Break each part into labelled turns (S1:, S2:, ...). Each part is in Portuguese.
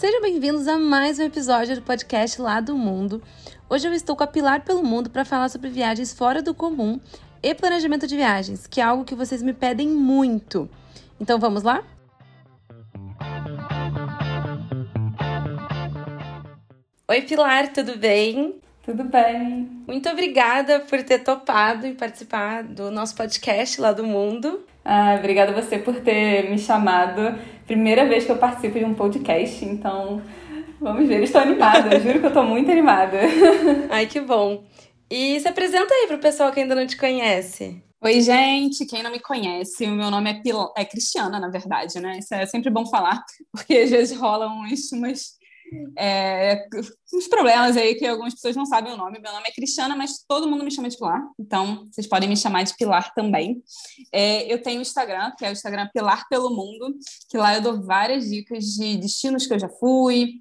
S1: Sejam bem-vindos a mais um episódio do podcast Lá do Mundo. Hoje eu estou com a Pilar pelo Mundo para falar sobre viagens fora do comum e planejamento de viagens, que é algo que vocês me pedem muito. Então vamos lá? Oi, Pilar, tudo bem?
S2: Tudo bem.
S1: Muito obrigada por ter topado e participar do nosso podcast Lá do Mundo.
S2: Ah, obrigada você por ter me chamado. Primeira vez que eu participo de um podcast, então vamos ver. Estou animada, juro que eu estou muito animada.
S1: Ai, que bom. E se apresenta aí para o pessoal que ainda não te conhece.
S2: Oi, gente. Quem não me conhece, o meu nome é, Pil... é Cristiana, na verdade, né? Isso é sempre bom falar, porque às vezes rolam uns, umas é, uns problemas aí que algumas pessoas não sabem o nome. Meu nome é Cristiana, mas todo mundo me chama de Pilar, então vocês podem me chamar de Pilar também. É, eu tenho o Instagram, que é o Instagram Pilar pelo Mundo, que lá eu dou várias dicas de destinos que eu já fui,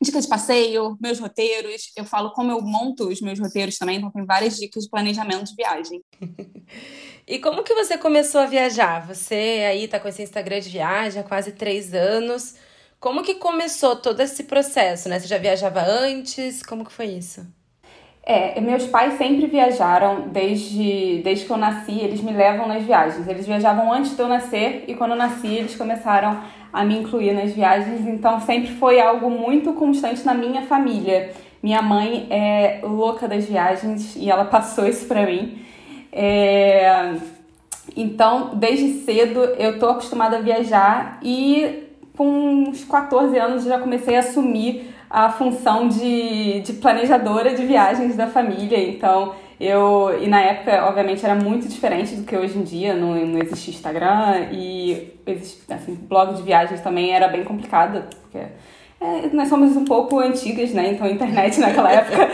S2: dicas de passeio, meus roteiros. Eu falo como eu monto os meus roteiros também, então tem várias dicas de planejamento de viagem.
S1: e como que você começou a viajar? Você aí tá com esse Instagram de viagem há quase três anos. Como que começou todo esse processo, né? Você já viajava antes? Como que foi isso?
S2: É, meus pais sempre viajaram desde, desde que eu nasci, eles me levam nas viagens. Eles viajavam antes de eu nascer e quando eu nasci eles começaram a me incluir nas viagens, então sempre foi algo muito constante na minha família. Minha mãe é louca das viagens e ela passou isso para mim. É... Então, desde cedo eu tô acostumada a viajar e com uns 14 anos já comecei a assumir a função de, de planejadora de viagens da família. Então, eu. E na época, obviamente, era muito diferente do que hoje em dia, não, não existia Instagram e assim, blog de viagens também era bem complicado, porque. É, nós somos um pouco antigas, né? Então a internet naquela época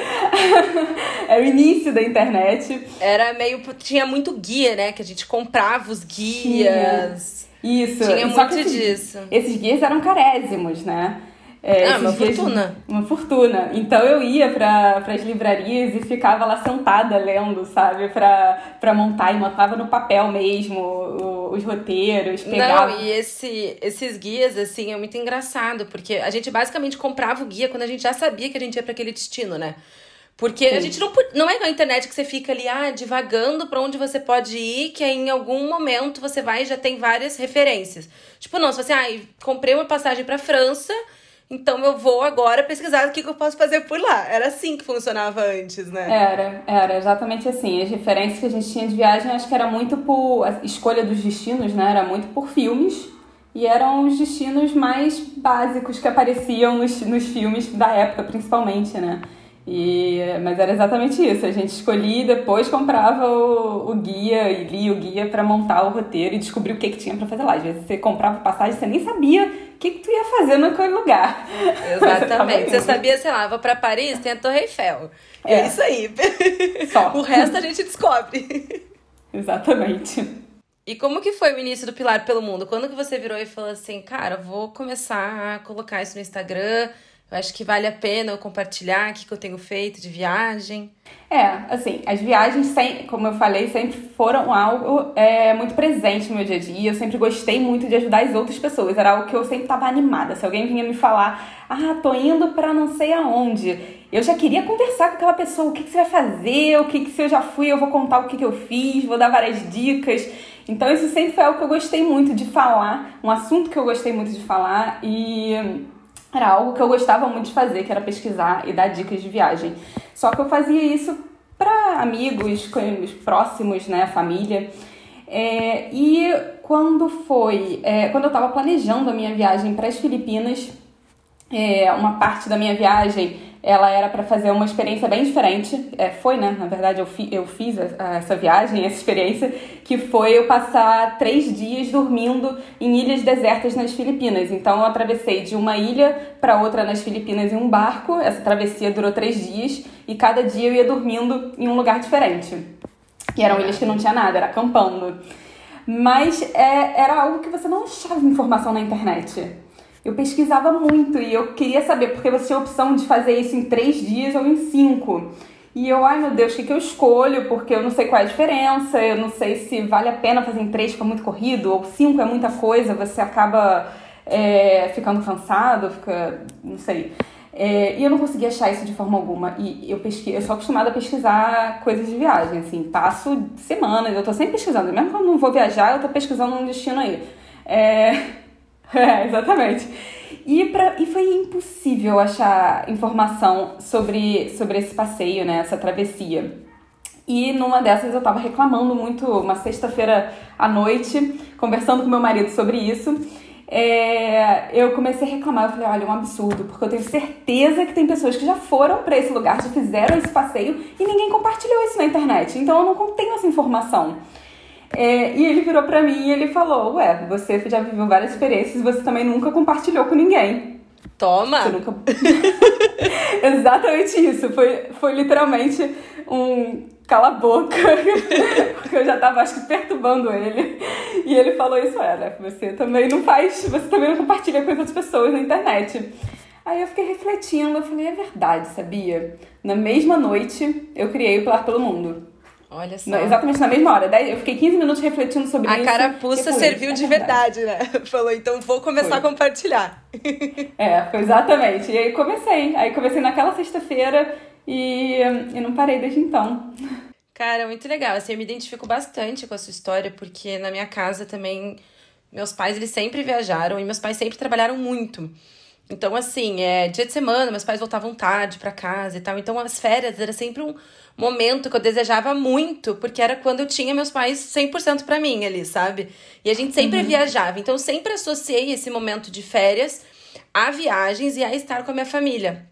S2: era o início da internet.
S1: Era meio. Tinha muito guia, né? Que a gente comprava os guias.
S2: Tinha. Isso.
S1: Tinha muito esses, disso.
S2: Esses guias eram carésimos, né?
S1: É, ah, uma guias, fortuna.
S2: Uma fortuna. Então eu ia para as livrarias e ficava lá sentada lendo, sabe? Para montar e montava no papel mesmo o, os roteiros. Pegava...
S1: Não, e esse, esses guias, assim, é muito engraçado, porque a gente basicamente comprava o guia quando a gente já sabia que a gente ia para aquele destino, né? Porque Sim. a gente não não é na internet que você fica ali ah, divagando para onde você pode ir, que aí em algum momento você vai e já tem várias referências. Tipo, não, se você, ah, comprei uma passagem para França, então eu vou agora pesquisar o que, que eu posso fazer por lá. Era assim que funcionava antes, né?
S2: Era, era exatamente assim. As referências que a gente tinha de viagem, acho que era muito por a escolha dos destinos, né? Era muito por filmes. E eram os destinos mais básicos que apareciam nos, nos filmes da época, principalmente, né? E, mas era exatamente isso. A gente escolhia e depois comprava o, o guia e lia o guia para montar o roteiro e descobrir o que, que tinha para fazer lá. Às vezes você comprava passagem você nem sabia o que, que tu ia fazer naquele lugar.
S1: Exatamente. Você, sabia, sei lá, vou para Paris, tem a Torre Eiffel. É, é isso aí. Só. o resto a gente descobre.
S2: Exatamente.
S1: E como que foi o início do Pilar pelo Mundo? Quando que você virou e falou assim, cara, vou começar a colocar isso no Instagram eu acho que vale a pena eu compartilhar o que eu tenho feito de viagem.
S2: É, assim, as viagens, como eu falei, sempre foram algo é, muito presente no meu dia a dia. Eu sempre gostei muito de ajudar as outras pessoas. Era algo que eu sempre estava animada. Se alguém vinha me falar, ah, tô indo para não sei aonde, eu já queria conversar com aquela pessoa. O que, que você vai fazer? O que, que se eu já fui, eu vou contar o que, que eu fiz, vou dar várias dicas. Então, isso sempre foi algo que eu gostei muito de falar, um assunto que eu gostei muito de falar e era algo que eu gostava muito de fazer, que era pesquisar e dar dicas de viagem. Só que eu fazia isso para amigos, próximos, né, família. É, e quando foi, é, quando eu estava planejando a minha viagem para as Filipinas, é, uma parte da minha viagem ela era para fazer uma experiência bem diferente. É, foi, né? Na verdade, eu, fi, eu fiz essa viagem, essa experiência, que foi eu passar três dias dormindo em ilhas desertas nas Filipinas. Então, eu atravessei de uma ilha para outra nas Filipinas em um barco. Essa travessia durou três dias e cada dia eu ia dormindo em um lugar diferente. E eram ilhas que não tinha nada, era acampando. Mas é, era algo que você não achava informação na internet eu pesquisava muito e eu queria saber, porque você tinha a opção de fazer isso em três dias ou em cinco. E eu, ai meu Deus, o que, que eu escolho? Porque eu não sei qual é a diferença, eu não sei se vale a pena fazer em três, que é muito corrido, ou cinco é muita coisa, você acaba é, ficando cansado, fica. não sei. É, e eu não conseguia achar isso de forma alguma. E eu pesquei, eu sou acostumada a pesquisar coisas de viagem, assim, passo semanas, eu tô sempre pesquisando. Mesmo quando não vou viajar, eu tô pesquisando um destino aí. É, é exatamente. E, pra, e foi impossível achar informação sobre, sobre esse passeio, né, essa travessia. E numa dessas eu tava reclamando muito, uma sexta-feira à noite, conversando com meu marido sobre isso é, eu comecei a reclamar. Eu falei, olha, é um absurdo, porque eu tenho certeza que tem pessoas que já foram para esse lugar, já fizeram esse passeio e ninguém compartilhou isso na internet. Então eu não tenho essa informação. É, e ele virou para mim e ele falou: Ué, você já viveu várias experiências e você também nunca compartilhou com ninguém.
S1: Toma!
S2: Você nunca... Exatamente isso. Foi, foi literalmente um cala a boca, porque eu já tava, acho que, perturbando ele. E ele falou isso, era, você também não faz, você também não compartilha com as outras pessoas na internet. Aí eu fiquei refletindo, eu falei, é verdade, sabia? Na mesma noite, eu criei o Pilar pelo Mundo.
S1: Olha só.
S2: exatamente na mesma hora. Daí eu fiquei 15 minutos refletindo sobre
S1: a
S2: isso.
S1: A carapuça serviu é de verdade. verdade, né? Falou, então vou começar foi. a compartilhar.
S2: É, foi exatamente. E aí comecei. Aí comecei naquela sexta-feira e, e não parei desde então.
S1: Cara, muito legal. Assim, eu me identifico bastante com a sua história, porque na minha casa também, meus pais, eles sempre viajaram e meus pais sempre trabalharam muito. Então, assim, é dia de semana, meus pais voltavam tarde para casa e tal. Então, as férias era sempre um momento que eu desejava muito, porque era quando eu tinha meus pais 100% para mim ali, sabe? E a gente sempre uhum. viajava. Então, eu sempre associei esse momento de férias a viagens e a estar com a minha família.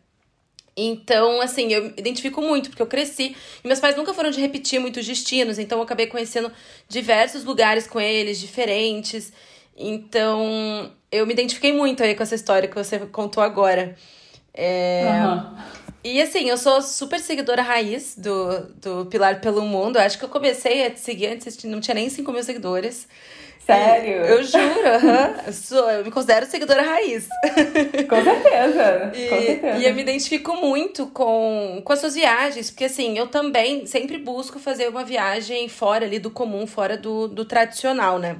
S1: Então, assim, eu me identifico muito, porque eu cresci e meus pais nunca foram de repetir muitos destinos, então eu acabei conhecendo diversos lugares com eles, diferentes. Então, eu me identifiquei muito aí com essa história que você contou agora. É... Uhum. E assim, eu sou super seguidora raiz do, do Pilar pelo Mundo. Acho que eu comecei a te seguir antes, não tinha nem 5 mil seguidores.
S2: Sério?
S1: Eu juro, uhum. eu, sou, eu me considero seguidora raiz.
S2: Com certeza.
S1: E,
S2: com certeza.
S1: E eu me identifico muito com, com as suas viagens, porque assim, eu também sempre busco fazer uma viagem fora ali do comum, fora do, do tradicional, né?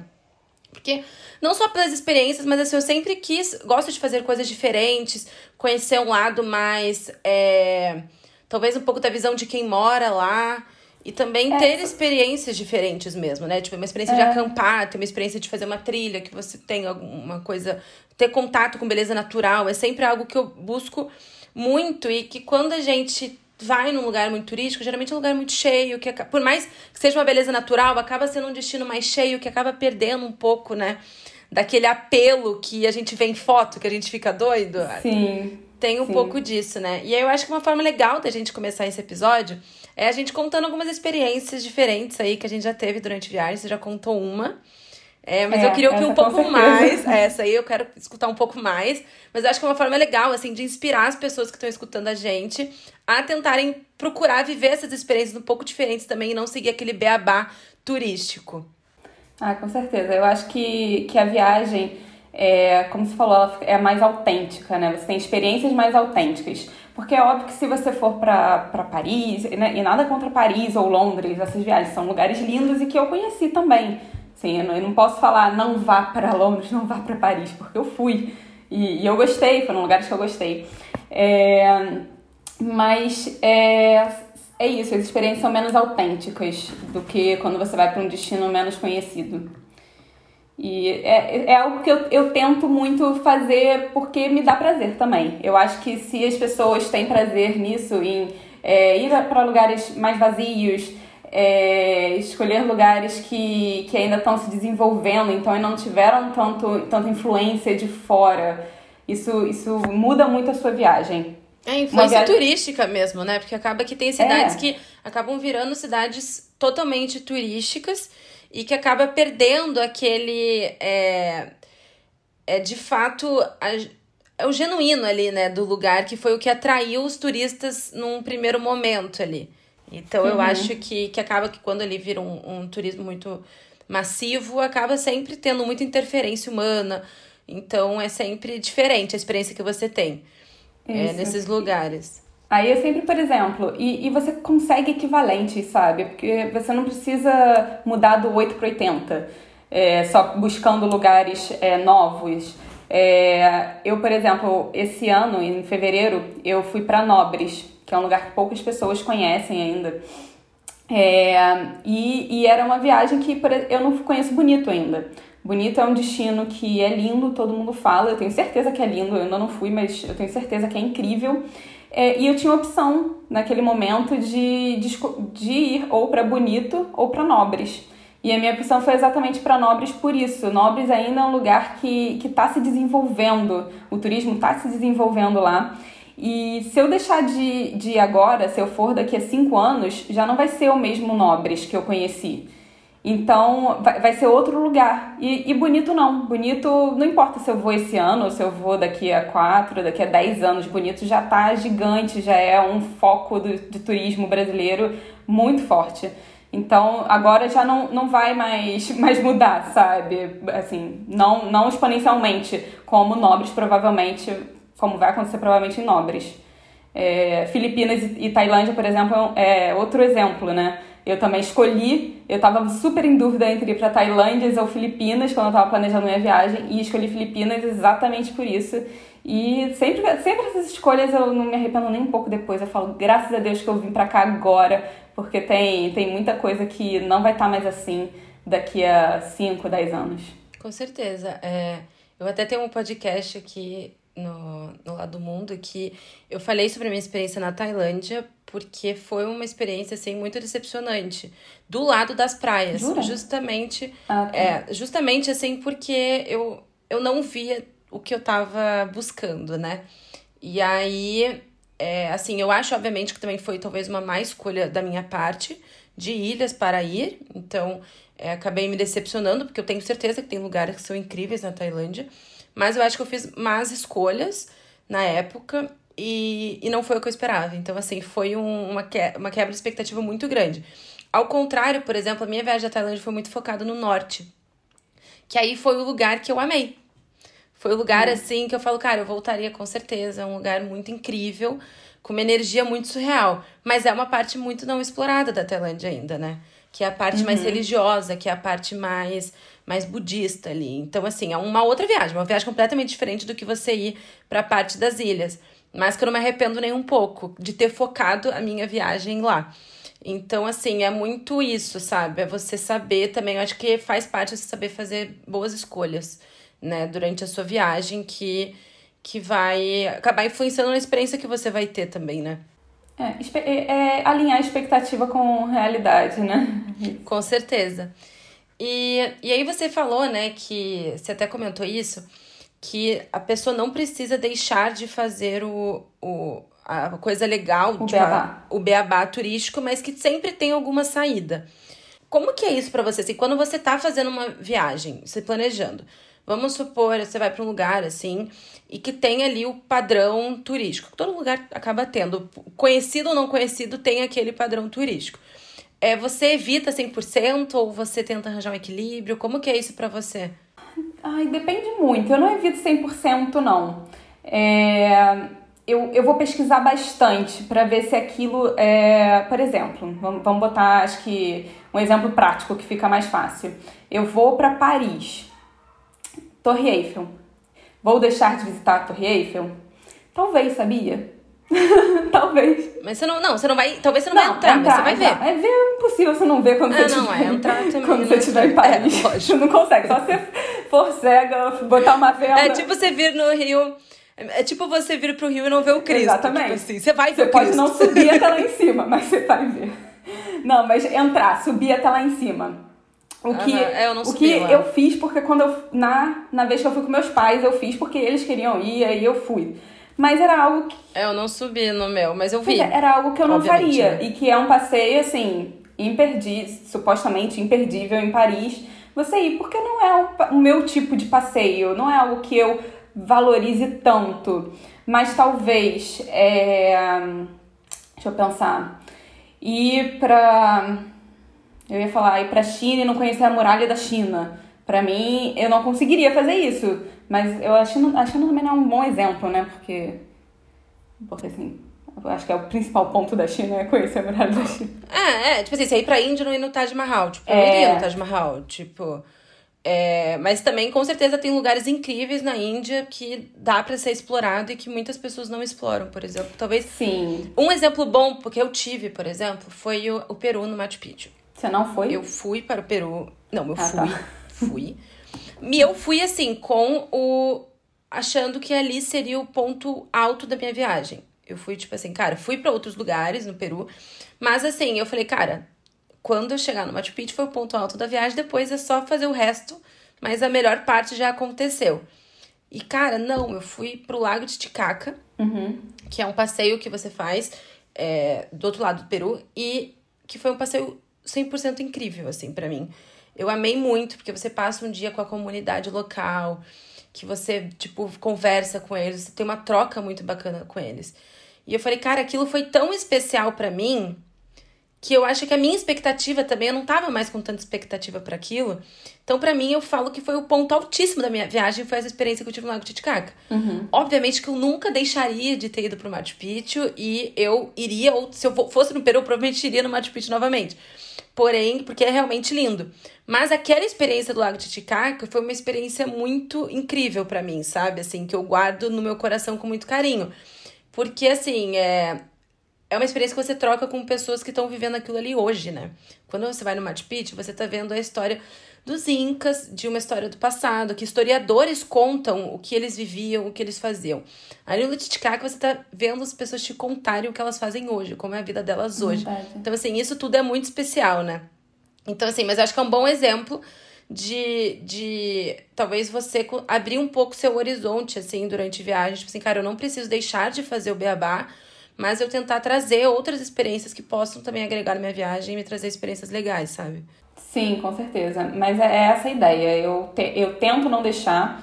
S1: Porque não só pelas experiências, mas assim, eu sempre quis, gosto de fazer coisas diferentes, conhecer um lado mais. É, talvez um pouco da visão de quem mora lá. E também é, ter experiências diferentes mesmo, né? Tipo, uma experiência é. de acampar, ter uma experiência de fazer uma trilha, que você tem alguma coisa. Ter contato com beleza natural. É sempre algo que eu busco muito e que quando a gente vai num lugar muito turístico, geralmente é um lugar muito cheio, que por mais que seja uma beleza natural, acaba sendo um destino mais cheio, que acaba perdendo um pouco, né? Daquele apelo que a gente vê em foto, que a gente fica doido.
S2: Sim.
S1: Tem um
S2: sim.
S1: pouco disso, né? E aí eu acho que uma forma legal da gente começar esse episódio é a gente contando algumas experiências diferentes aí que a gente já teve durante viagem. Você já contou uma. É, mas é, eu queria ouvir um pouco mais. Essa aí eu quero escutar um pouco mais. Mas eu acho que é uma forma legal, assim, de inspirar as pessoas que estão escutando a gente a tentarem procurar viver essas experiências um pouco diferentes também e não seguir aquele beabá turístico.
S2: Ah, com certeza. Eu acho que, que a viagem, é, como você falou, ela é mais autêntica, né? Você tem experiências mais autênticas. Porque é óbvio que se você for para Paris, né, e nada contra Paris ou Londres, essas viagens são lugares lindos e que eu conheci também. Sim, eu não, eu não posso falar não vá para Londres, não vá para Paris, porque eu fui. E, e, eu gostei, foram lugares que eu gostei. É, mas é, é isso, as experiências são menos autênticas do que quando você vai para um destino menos conhecido. E é, é algo que eu, eu tento muito fazer porque me dá prazer também. Eu acho que se as pessoas têm prazer nisso, em é, ir para lugares mais vazios, é, escolher lugares que, que ainda estão se desenvolvendo, então não tiveram tanto, tanta influência de fora, isso, isso muda muito a sua viagem.
S1: É influência viagem... turística mesmo, né? Porque acaba que tem cidades é. que acabam virando cidades totalmente turísticas e que acaba perdendo aquele. É, é de fato. A, é o genuíno ali, né, do lugar, que foi o que atraiu os turistas num primeiro momento ali. Então, uhum. eu acho que, que acaba que quando ele vira um, um turismo muito massivo, acaba sempre tendo muita interferência humana. Então, é sempre diferente a experiência que você tem é, nesses lugares.
S2: Aí eu sempre, por exemplo, e, e você consegue equivalentes, sabe? Porque você não precisa mudar do 8 para 80, é, só buscando lugares é, novos. É, eu, por exemplo, esse ano, em fevereiro, eu fui para Nobres, que é um lugar que poucas pessoas conhecem ainda. É, e, e, era uma viagem que eu não conheço bonito ainda. Bonito é um destino que é lindo, todo mundo fala. Eu tenho certeza que é lindo, eu ainda não fui, mas eu tenho certeza que é incrível. É, e eu tinha opção naquele momento de, de, de ir ou para Bonito ou para Nobres. E a minha opção foi exatamente para Nobres por isso. Nobres ainda é um lugar que está se desenvolvendo, o turismo está se desenvolvendo lá. E se eu deixar de, de agora, se eu for daqui a cinco anos, já não vai ser o mesmo Nobres que eu conheci. Então, vai, vai ser outro lugar. E, e, bonito não. Bonito, não importa se eu vou esse ano, ou se eu vou daqui a quatro, daqui a dez anos. Bonito já tá gigante, já é um foco do, de turismo brasileiro muito forte. Então, agora já não, não vai mais, mais mudar, sabe? Assim, não, não exponencialmente, como Nobres provavelmente, como vai acontecer provavelmente em Nobres. É, Filipinas e Tailândia, por exemplo, é outro exemplo, né? Eu também escolhi, eu estava super em dúvida entre ir para Tailândia ou Filipinas quando eu estava planejando minha viagem e escolhi Filipinas exatamente por isso. E sempre, sempre essas escolhas eu não me arrependo nem um pouco depois. Eu falo, graças a Deus que eu vim para cá agora, porque tem, tem muita coisa que não vai estar tá mais assim daqui a 5, 10 anos.
S1: Com certeza. É, eu até tenho um podcast aqui no, no lado do mundo que eu falei sobre a minha experiência na Tailândia porque foi uma experiência assim muito decepcionante do lado das praias
S2: Jura?
S1: justamente
S2: ah, tá.
S1: é, justamente assim porque eu eu não via o que eu tava buscando né e aí é, assim eu acho obviamente que também foi talvez uma má escolha da minha parte de ilhas para ir então é, acabei me decepcionando porque eu tenho certeza que tem lugares que são incríveis na Tailândia mas eu acho que eu fiz más escolhas na época e, e não foi o que eu esperava. Então, assim, foi um, uma, que, uma quebra de expectativa muito grande. Ao contrário, por exemplo, a minha viagem à Tailândia foi muito focada no norte. Que aí foi o lugar que eu amei. Foi o lugar, hum. assim, que eu falo, cara, eu voltaria com certeza. É um lugar muito incrível, com uma energia muito surreal. Mas é uma parte muito não explorada da Tailândia ainda, né? Que é a parte uhum. mais religiosa, que é a parte mais mais budista ali. Então, assim, é uma outra viagem, uma viagem completamente diferente do que você ir para a parte das ilhas. Mas que eu não me arrependo nem um pouco de ter focado a minha viagem lá. Então, assim, é muito isso, sabe? É você saber também, eu acho que faz parte você saber fazer boas escolhas, né, durante a sua viagem, que, que vai acabar influenciando na experiência que você vai ter também, né?
S2: É, é, é alinhar a expectativa com a realidade, né?
S1: Com certeza. E, e aí você falou, né, que você até comentou isso, que a pessoa não precisa deixar de fazer o, o, a coisa legal,
S2: o
S1: tipo,
S2: beabá.
S1: A, o beabá turístico, mas que sempre tem alguma saída. Como que é isso para você? Assim, quando você tá fazendo uma viagem, se planejando, vamos supor, você vai para um lugar assim, e que tem ali o padrão turístico. Todo lugar acaba tendo, conhecido ou não conhecido, tem aquele padrão turístico. É, você evita 100% ou você tenta arranjar um equilíbrio? Como que é isso para você?
S2: Ai, depende muito. Eu não evito 100% não. É, eu, eu vou pesquisar bastante para ver se aquilo é, por exemplo, vamos, vamos botar acho que um exemplo prático que fica mais fácil. Eu vou para Paris. Torre Eiffel. Vou deixar de visitar a Torre Eiffel? Talvez, sabia? talvez.
S1: Mas você não, não, você não vai, talvez você não, não vai entrar, entrar, mas você vai ver.
S2: É ver impossível você não ver quando
S1: ah,
S2: você
S1: não,
S2: tiver,
S1: é entrar também.
S2: Quando você estiver em Paris. É, você não consegue, só você for cega, botar uma vela.
S1: É tipo você vir no Rio, é tipo você vir pro Rio e não ver o Cristo.
S2: Exatamente.
S1: Tipo assim, você vai ver
S2: Você
S1: o
S2: pode
S1: Cristo.
S2: não subir até lá em cima, mas você vai ver. Não, mas entrar, subir até lá em cima. O que,
S1: é, eu,
S2: o que eu fiz, porque quando eu. Na, na vez que eu fui com meus pais, eu fiz porque eles queriam ir, aí eu fui. Mas era algo que.
S1: É, eu não subi no meu, mas eu vi.
S2: É, era algo que eu não faria. E que é um passeio, assim, imperdível, supostamente imperdível em Paris. Você ir, porque não é o, o meu tipo de passeio, não é algo que eu valorize tanto. Mas talvez. É, deixa eu pensar. Ir pra. Eu ia falar, ir pra China e não conhecer a muralha da China. Pra mim, eu não conseguiria fazer isso. Mas eu acho, que também não é um bom exemplo, né? Porque. Porque assim. Acho que é o principal ponto da China é conhecer a muralha da China.
S1: É, é. Tipo assim, você ir pra Índia não ir no Taj Mahal. Tipo, eu é... iria no Taj Mahal. Tipo. É, mas também, com certeza, tem lugares incríveis na Índia que dá para ser explorado e que muitas pessoas não exploram, por exemplo. Talvez.
S2: Sim.
S1: Um exemplo bom, porque eu tive, por exemplo, foi o, o Peru no Machu Picchu.
S2: Você não foi?
S1: Eu fui para o Peru. Não, eu
S2: Ah,
S1: fui.
S2: tá.
S1: Fui. E eu fui assim, com o. achando que ali seria o ponto alto da minha viagem. Eu fui, tipo assim, cara, fui para outros lugares no Peru. Mas assim, eu falei, cara, quando eu chegar no Machu Picchu foi o ponto alto da viagem, depois é só fazer o resto, mas a melhor parte já aconteceu. E cara, não, eu fui pro Lago de Titicaca,
S2: Uhum.
S1: que é um passeio que você faz é, do outro lado do Peru e que foi um passeio 100% incrível, assim, pra mim. Eu amei muito, porque você passa um dia com a comunidade local, que você, tipo, conversa com eles, você tem uma troca muito bacana com eles. E eu falei, cara, aquilo foi tão especial pra mim que eu acho que a minha expectativa também, eu não tava mais com tanta expectativa para aquilo. Então, pra mim, eu falo que foi o ponto altíssimo da minha viagem, foi essa experiência que eu tive no Lago Titicaca.
S2: Uhum.
S1: Obviamente que eu nunca deixaria de ter ido pro Machu Picchu e eu iria, ou se eu fo- fosse no Peru, eu provavelmente iria no Machu Picchu novamente. Porém, porque é realmente lindo. Mas aquela experiência do Lago Titicaca foi uma experiência muito incrível pra mim, sabe? Assim, que eu guardo no meu coração com muito carinho. Porque, assim, é, é uma experiência que você troca com pessoas que estão vivendo aquilo ali hoje, né? Quando você vai no Machu Picchu, você tá vendo a história dos Incas, de uma história do passado, que historiadores contam o que eles viviam, o que eles faziam. Ali no Titicaca, você tá vendo as pessoas te contarem o que elas fazem hoje, como é a vida delas hoje.
S2: Verdade.
S1: Então, assim, isso tudo é muito especial, né? Então, assim, mas eu acho que é um bom exemplo de, de talvez você abrir um pouco seu horizonte, assim, durante viagem. Tipo assim, cara, eu não preciso deixar de fazer o beabá, mas eu tentar trazer outras experiências que possam também agregar na minha viagem e me trazer experiências legais, sabe?
S2: Sim, com certeza. Mas é é essa a ideia. Eu, te- eu tento não deixar.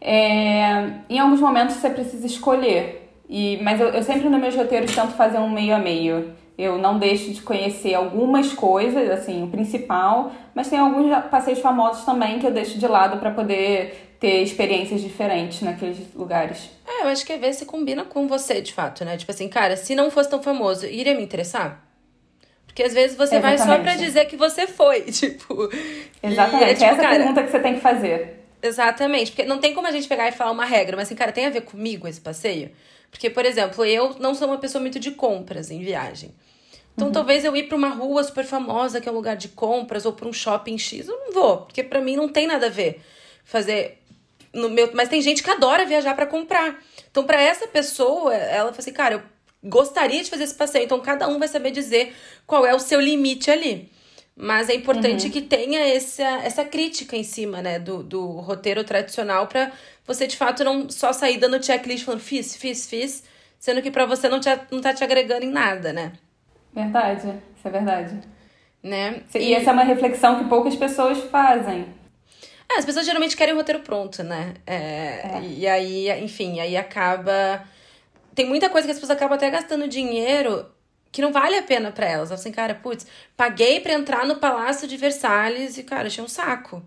S2: É, em alguns momentos você precisa escolher. E, mas eu, eu sempre nos meus roteiros tento fazer um meio a meio. Eu não deixo de conhecer algumas coisas, assim, o principal, mas tem alguns passeios famosos também que eu deixo de lado para poder ter experiências diferentes naqueles lugares.
S1: É, eu acho que às vezes se combina com você, de fato, né? Tipo assim, cara, se não fosse tão famoso, iria me interessar? Porque às vezes você vai só pra
S2: Exatamente.
S1: dizer que você foi, tipo. e
S2: Exatamente.
S1: é, tipo,
S2: Essa é
S1: cara,
S2: pergunta que você tem que fazer.
S1: Exatamente, porque não tem como a gente pegar e falar uma regra, mas assim, cara, tem a ver comigo esse passeio? Porque, por exemplo, eu não sou uma pessoa muito de compras em viagem. Então, talvez eu ir pra uma rua super famosa, que é um lugar de compras, ou pra um shopping X, eu não vou, porque pra mim não tem nada a ver fazer no meu, mas tem gente que adora viajar pra comprar. Então, pra essa pessoa, ela fala assim, cara, eu gostaria de fazer esse passeio, então cada um vai saber dizer qual é o seu limite ali. Mas é importante que tenha essa, essa crítica em cima, né, do, do roteiro tradicional pra você, de fato, não só sair dando checklist falando fiz, fiz, fiz, sendo que pra você não, te, não tá te agregando em nada, né?
S2: Verdade, isso é verdade.
S1: né?
S2: E, essa é uma reflexão que poucas pessoas fazem.
S1: É, as pessoas geralmente querem o roteiro pronto, né? É, E aí, enfim, aí acaba. Tem muita coisa que as pessoas acabam até gastando dinheiro que não vale a pena pra elas. Assim, cara, putz, paguei pra entrar no Palácio de Versalhes e, cara, achei um saco.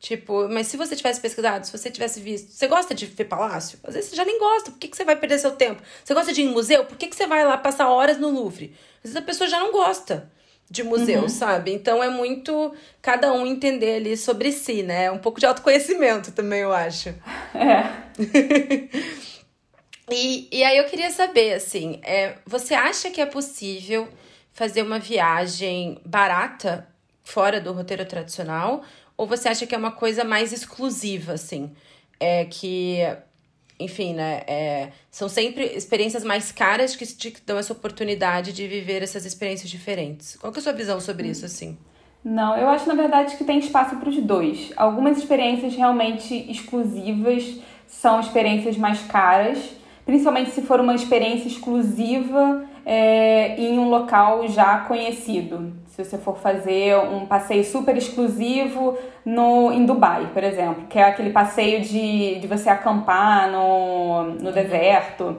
S1: Tipo, mas se você tivesse pesquisado, se você tivesse visto. Você gosta de ver palácio? Às vezes você já nem gosta. Por que, que você vai perder seu tempo? Você gosta de ir em museu? Por que, que você vai lá passar horas no Louvre? Às vezes a pessoa já não gosta de museu, sabe? Então é muito cada um entender ali sobre si, né? Um pouco de autoconhecimento também, eu acho.
S2: É.
S1: E, e aí eu queria saber, assim, é, você acha que é possível fazer uma viagem barata fora do roteiro tradicional? Ou você acha que é uma coisa mais exclusiva, assim? É que, enfim, né? é, são sempre experiências mais caras que te dão essa oportunidade de viver essas experiências diferentes. Qual que é a sua visão sobre isso, assim?
S2: Não, eu acho na verdade que tem espaço para os dois. Algumas experiências realmente exclusivas são experiências mais caras, principalmente se for uma experiência exclusiva é, em um local já conhecido. Se você for fazer um passeio super exclusivo no, em Dubai, por exemplo, que é aquele passeio de, de você acampar no, no deserto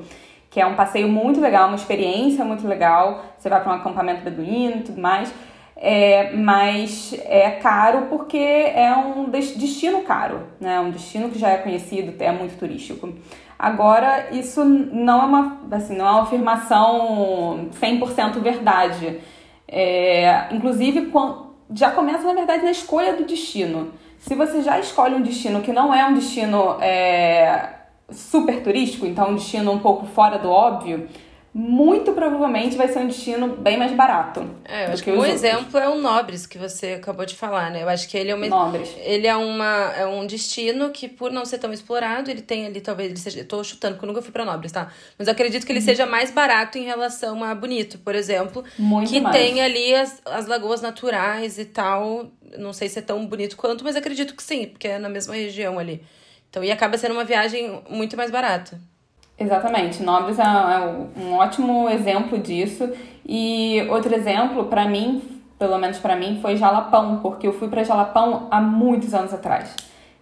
S2: que é um passeio muito legal, uma experiência muito legal. Você vai para um acampamento beduíno e tudo mais. É, mas é caro porque é um des- destino caro, né? Um destino que já é conhecido, é muito turístico. Agora, isso não é uma, assim, não é uma afirmação 100% verdade. É, inclusive, já começa, na verdade, na escolha do destino. Se você já escolhe um destino que não é um destino é, super turístico, então um destino um pouco fora do óbvio, muito provavelmente vai ser um destino bem mais barato.
S1: É, eu acho que um exemplo é o Nobres que você acabou de falar, né? Eu acho que ele é uma
S2: Nobres.
S1: ele é uma é um destino que por não ser tão explorado, ele tem ali talvez ele seja, tô chutando porque eu nunca fui para Nobres, tá? Mas eu acredito que ele uhum. seja mais barato em relação a Bonito, por exemplo,
S2: muito
S1: que
S2: mais.
S1: tem ali as, as lagoas naturais e tal. Não sei se é tão bonito quanto, mas acredito que sim, porque é na mesma região ali. Então, e acaba sendo uma viagem muito mais barata.
S2: Exatamente, Nobres é, é um ótimo exemplo disso. E outro exemplo, para mim, pelo menos para mim, foi Jalapão, porque eu fui para Jalapão há muitos anos atrás.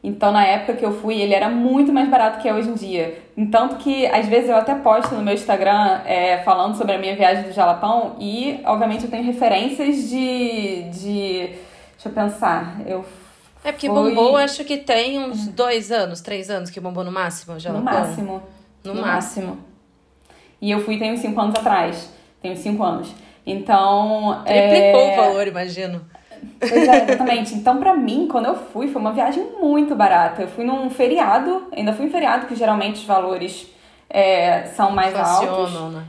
S2: Então, na época que eu fui, ele era muito mais barato que é hoje em dia. Tanto que, às vezes, eu até posto no meu Instagram é, falando sobre a minha viagem do Jalapão e, obviamente, eu tenho referências de. de deixa eu pensar. Eu
S1: é porque fui... bombou, acho que tem uns dois anos, três anos que bombou no máximo, Jalapão.
S2: No máximo.
S1: No, no máximo. máximo.
S2: E eu fui tem uns 5 anos atrás. Uns 5 anos. Então.
S1: Triplicou é... o valor, imagino.
S2: Pois é, exatamente. Então, pra mim, quando eu fui, foi uma viagem muito barata. Eu fui num feriado, ainda fui em feriado, que geralmente os valores é, são mais altos.
S1: né?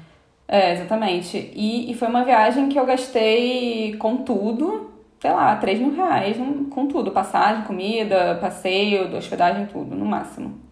S2: É, exatamente. E, e foi uma viagem que eu gastei com tudo, sei lá, 3 mil reais com tudo. Passagem, comida, passeio, hospedagem, tudo, no máximo.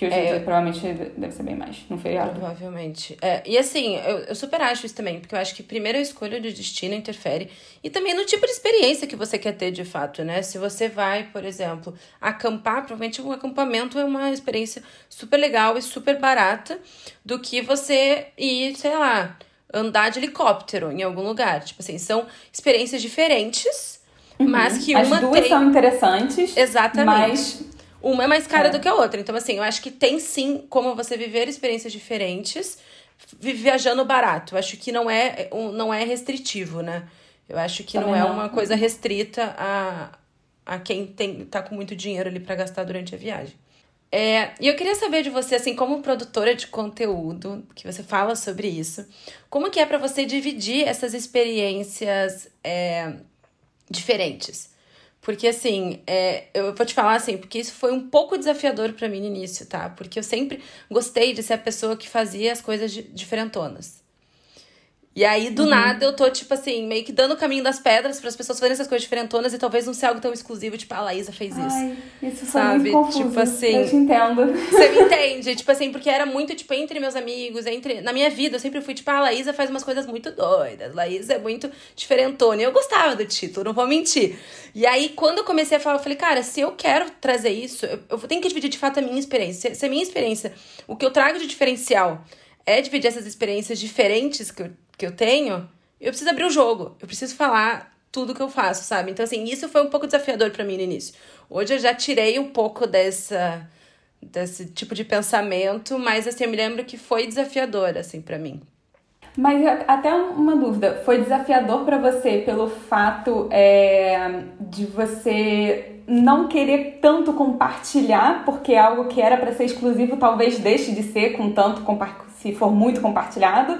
S2: Que hoje é, provavelmente deve ser bem mais, no feriado.
S1: Provavelmente. É, e assim, eu, eu super acho isso também, porque eu acho que primeiro a escolha de destino interfere. E também no tipo de experiência que você quer ter de fato, né? Se você vai, por exemplo, acampar, provavelmente um acampamento é uma experiência super legal e super barata do que você ir, sei lá, andar de helicóptero em algum lugar. Tipo assim, são experiências diferentes. Uhum. Mas que uma
S2: As duas
S1: tem...
S2: são interessantes.
S1: Exatamente.
S2: Mas
S1: uma é mais cara é. do que a outra. Então, assim, eu acho que tem sim como você viver experiências diferentes viajando barato. Eu acho que não é, não é restritivo, né? Eu acho que não é uma coisa restrita a, a quem tem, tá com muito dinheiro ali para gastar durante a viagem. É, e eu queria saber de você, assim, como produtora de conteúdo, que você fala sobre isso, como que é para você dividir essas experiências é, diferentes? Porque, assim, é, eu vou te falar assim, porque isso foi um pouco desafiador para mim no início, tá? Porque eu sempre gostei de ser a pessoa que fazia as coisas diferentonas. E aí, do uhum. nada, eu tô, tipo assim, meio que dando o caminho das pedras para as pessoas fazerem essas coisas diferentonas e talvez não ser algo tão exclusivo, tipo, a Laísa fez isso.
S2: Ai, isso foi sabe? confuso.
S1: Tipo assim.
S2: Eu te entendo.
S1: Você me entende? tipo assim, porque era muito, tipo, entre meus amigos, entre. Na minha vida, eu sempre fui, tipo, a Laísa faz umas coisas muito doidas. Laísa é muito diferentona. E eu gostava do título, não vou mentir. E aí, quando eu comecei a falar, eu falei, cara, se eu quero trazer isso, eu, eu tenho que dividir de fato a minha experiência. Se a minha experiência, o que eu trago de diferencial é dividir essas experiências diferentes que eu, que eu tenho eu preciso abrir o jogo, eu preciso falar tudo que eu faço, sabe? Então, assim, isso foi um pouco desafiador para mim no início. Hoje eu já tirei um pouco dessa desse tipo de pensamento, mas assim, eu me lembro que foi desafiador assim para mim.
S2: Mas até uma dúvida, foi desafiador para você pelo fato é, de você não querer tanto compartilhar, porque é algo que era para ser exclusivo talvez deixe de ser com tanto se for muito compartilhado,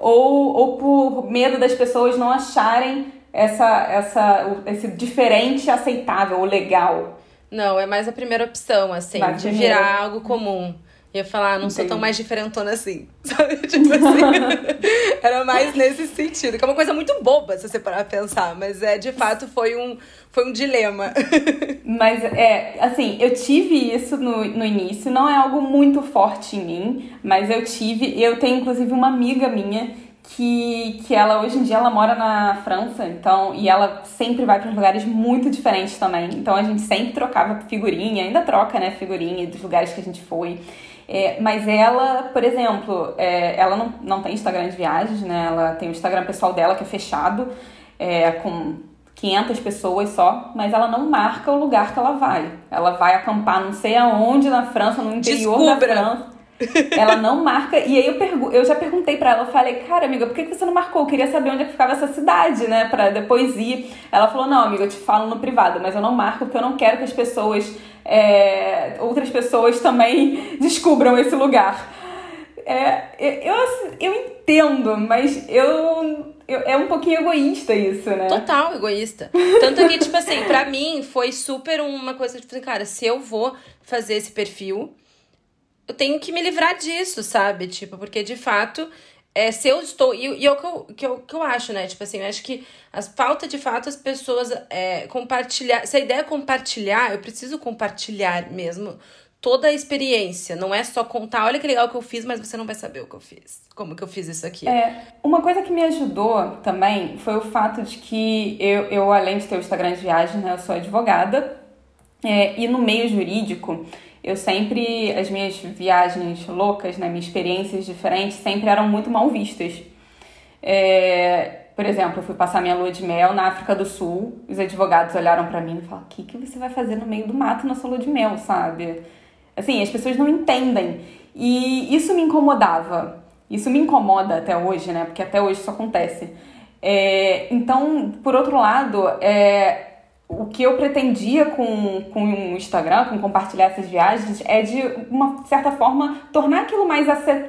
S2: ou, ou por medo das pessoas não acharem essa, essa, esse diferente aceitável ou legal?
S1: Não, é mais a primeira opção, assim, de primeiro. virar algo comum. Ia falar, ah, não Entendi. sou tão mais diferentona assim. Sabe? Tipo assim. era mais nesse sentido. Que é uma coisa muito boba, se você parar pra pensar. Mas é, de fato, foi um, foi um dilema.
S2: mas, é, assim, eu tive isso no, no início. Não é algo muito forte em mim. Mas eu tive. Eu tenho, inclusive, uma amiga minha que, que ela hoje em dia ela mora na França, então, e ela sempre vai para lugares muito diferentes também. Então a gente sempre trocava figurinha, ainda troca, né, figurinha dos lugares que a gente foi. É, mas ela, por exemplo, é, ela não, não tem Instagram de viagens, né? Ela tem o Instagram pessoal dela que é fechado, é, com 500 pessoas só, mas ela não marca o lugar que ela vai. Ela vai acampar não sei aonde na França, no interior Descubra. da França. ela não marca. E aí eu, pergu eu já perguntei pra ela, eu falei, cara, amiga, por que você não marcou? Eu queria saber onde é que ficava essa cidade, né? Pra depois ir. Ela falou, não, amiga, eu te falo no privado, mas eu não marco porque eu não quero que as pessoas, é, outras pessoas também descubram esse lugar. É, eu, eu entendo, mas eu, eu, é um pouquinho egoísta isso, né?
S1: Total egoísta. Tanto que, tipo assim, pra mim foi super uma coisa, tipo assim, cara, se eu vou fazer esse perfil, eu tenho que me livrar disso, sabe? Tipo, porque de fato é, se eu estou. E, e é o que eu, que, eu, que eu acho, né? Tipo assim, eu acho que as falta de fato as pessoas é, compartilhar. Se a ideia é compartilhar, eu preciso compartilhar mesmo toda a experiência. Não é só contar, olha que legal que eu fiz, mas você não vai saber o que eu fiz. Como que eu fiz isso aqui.
S2: É, uma coisa que me ajudou também foi o fato de que eu, eu além de ter o Instagram de viagem, né, eu sou advogada. É, e no meio jurídico, eu sempre, as minhas viagens loucas, né, minhas experiências diferentes, sempre eram muito mal vistas. É, por exemplo, eu fui passar minha lua de mel na África do Sul, os advogados olharam para mim e falaram: o que, que você vai fazer no meio do mato na sua lua de mel, sabe? Assim, as pessoas não entendem. E isso me incomodava. Isso me incomoda até hoje, né? Porque até hoje isso acontece. É, então, por outro lado, é, o que eu pretendia com, com o Instagram, com compartilhar essas viagens, é de uma certa forma tornar aquilo mais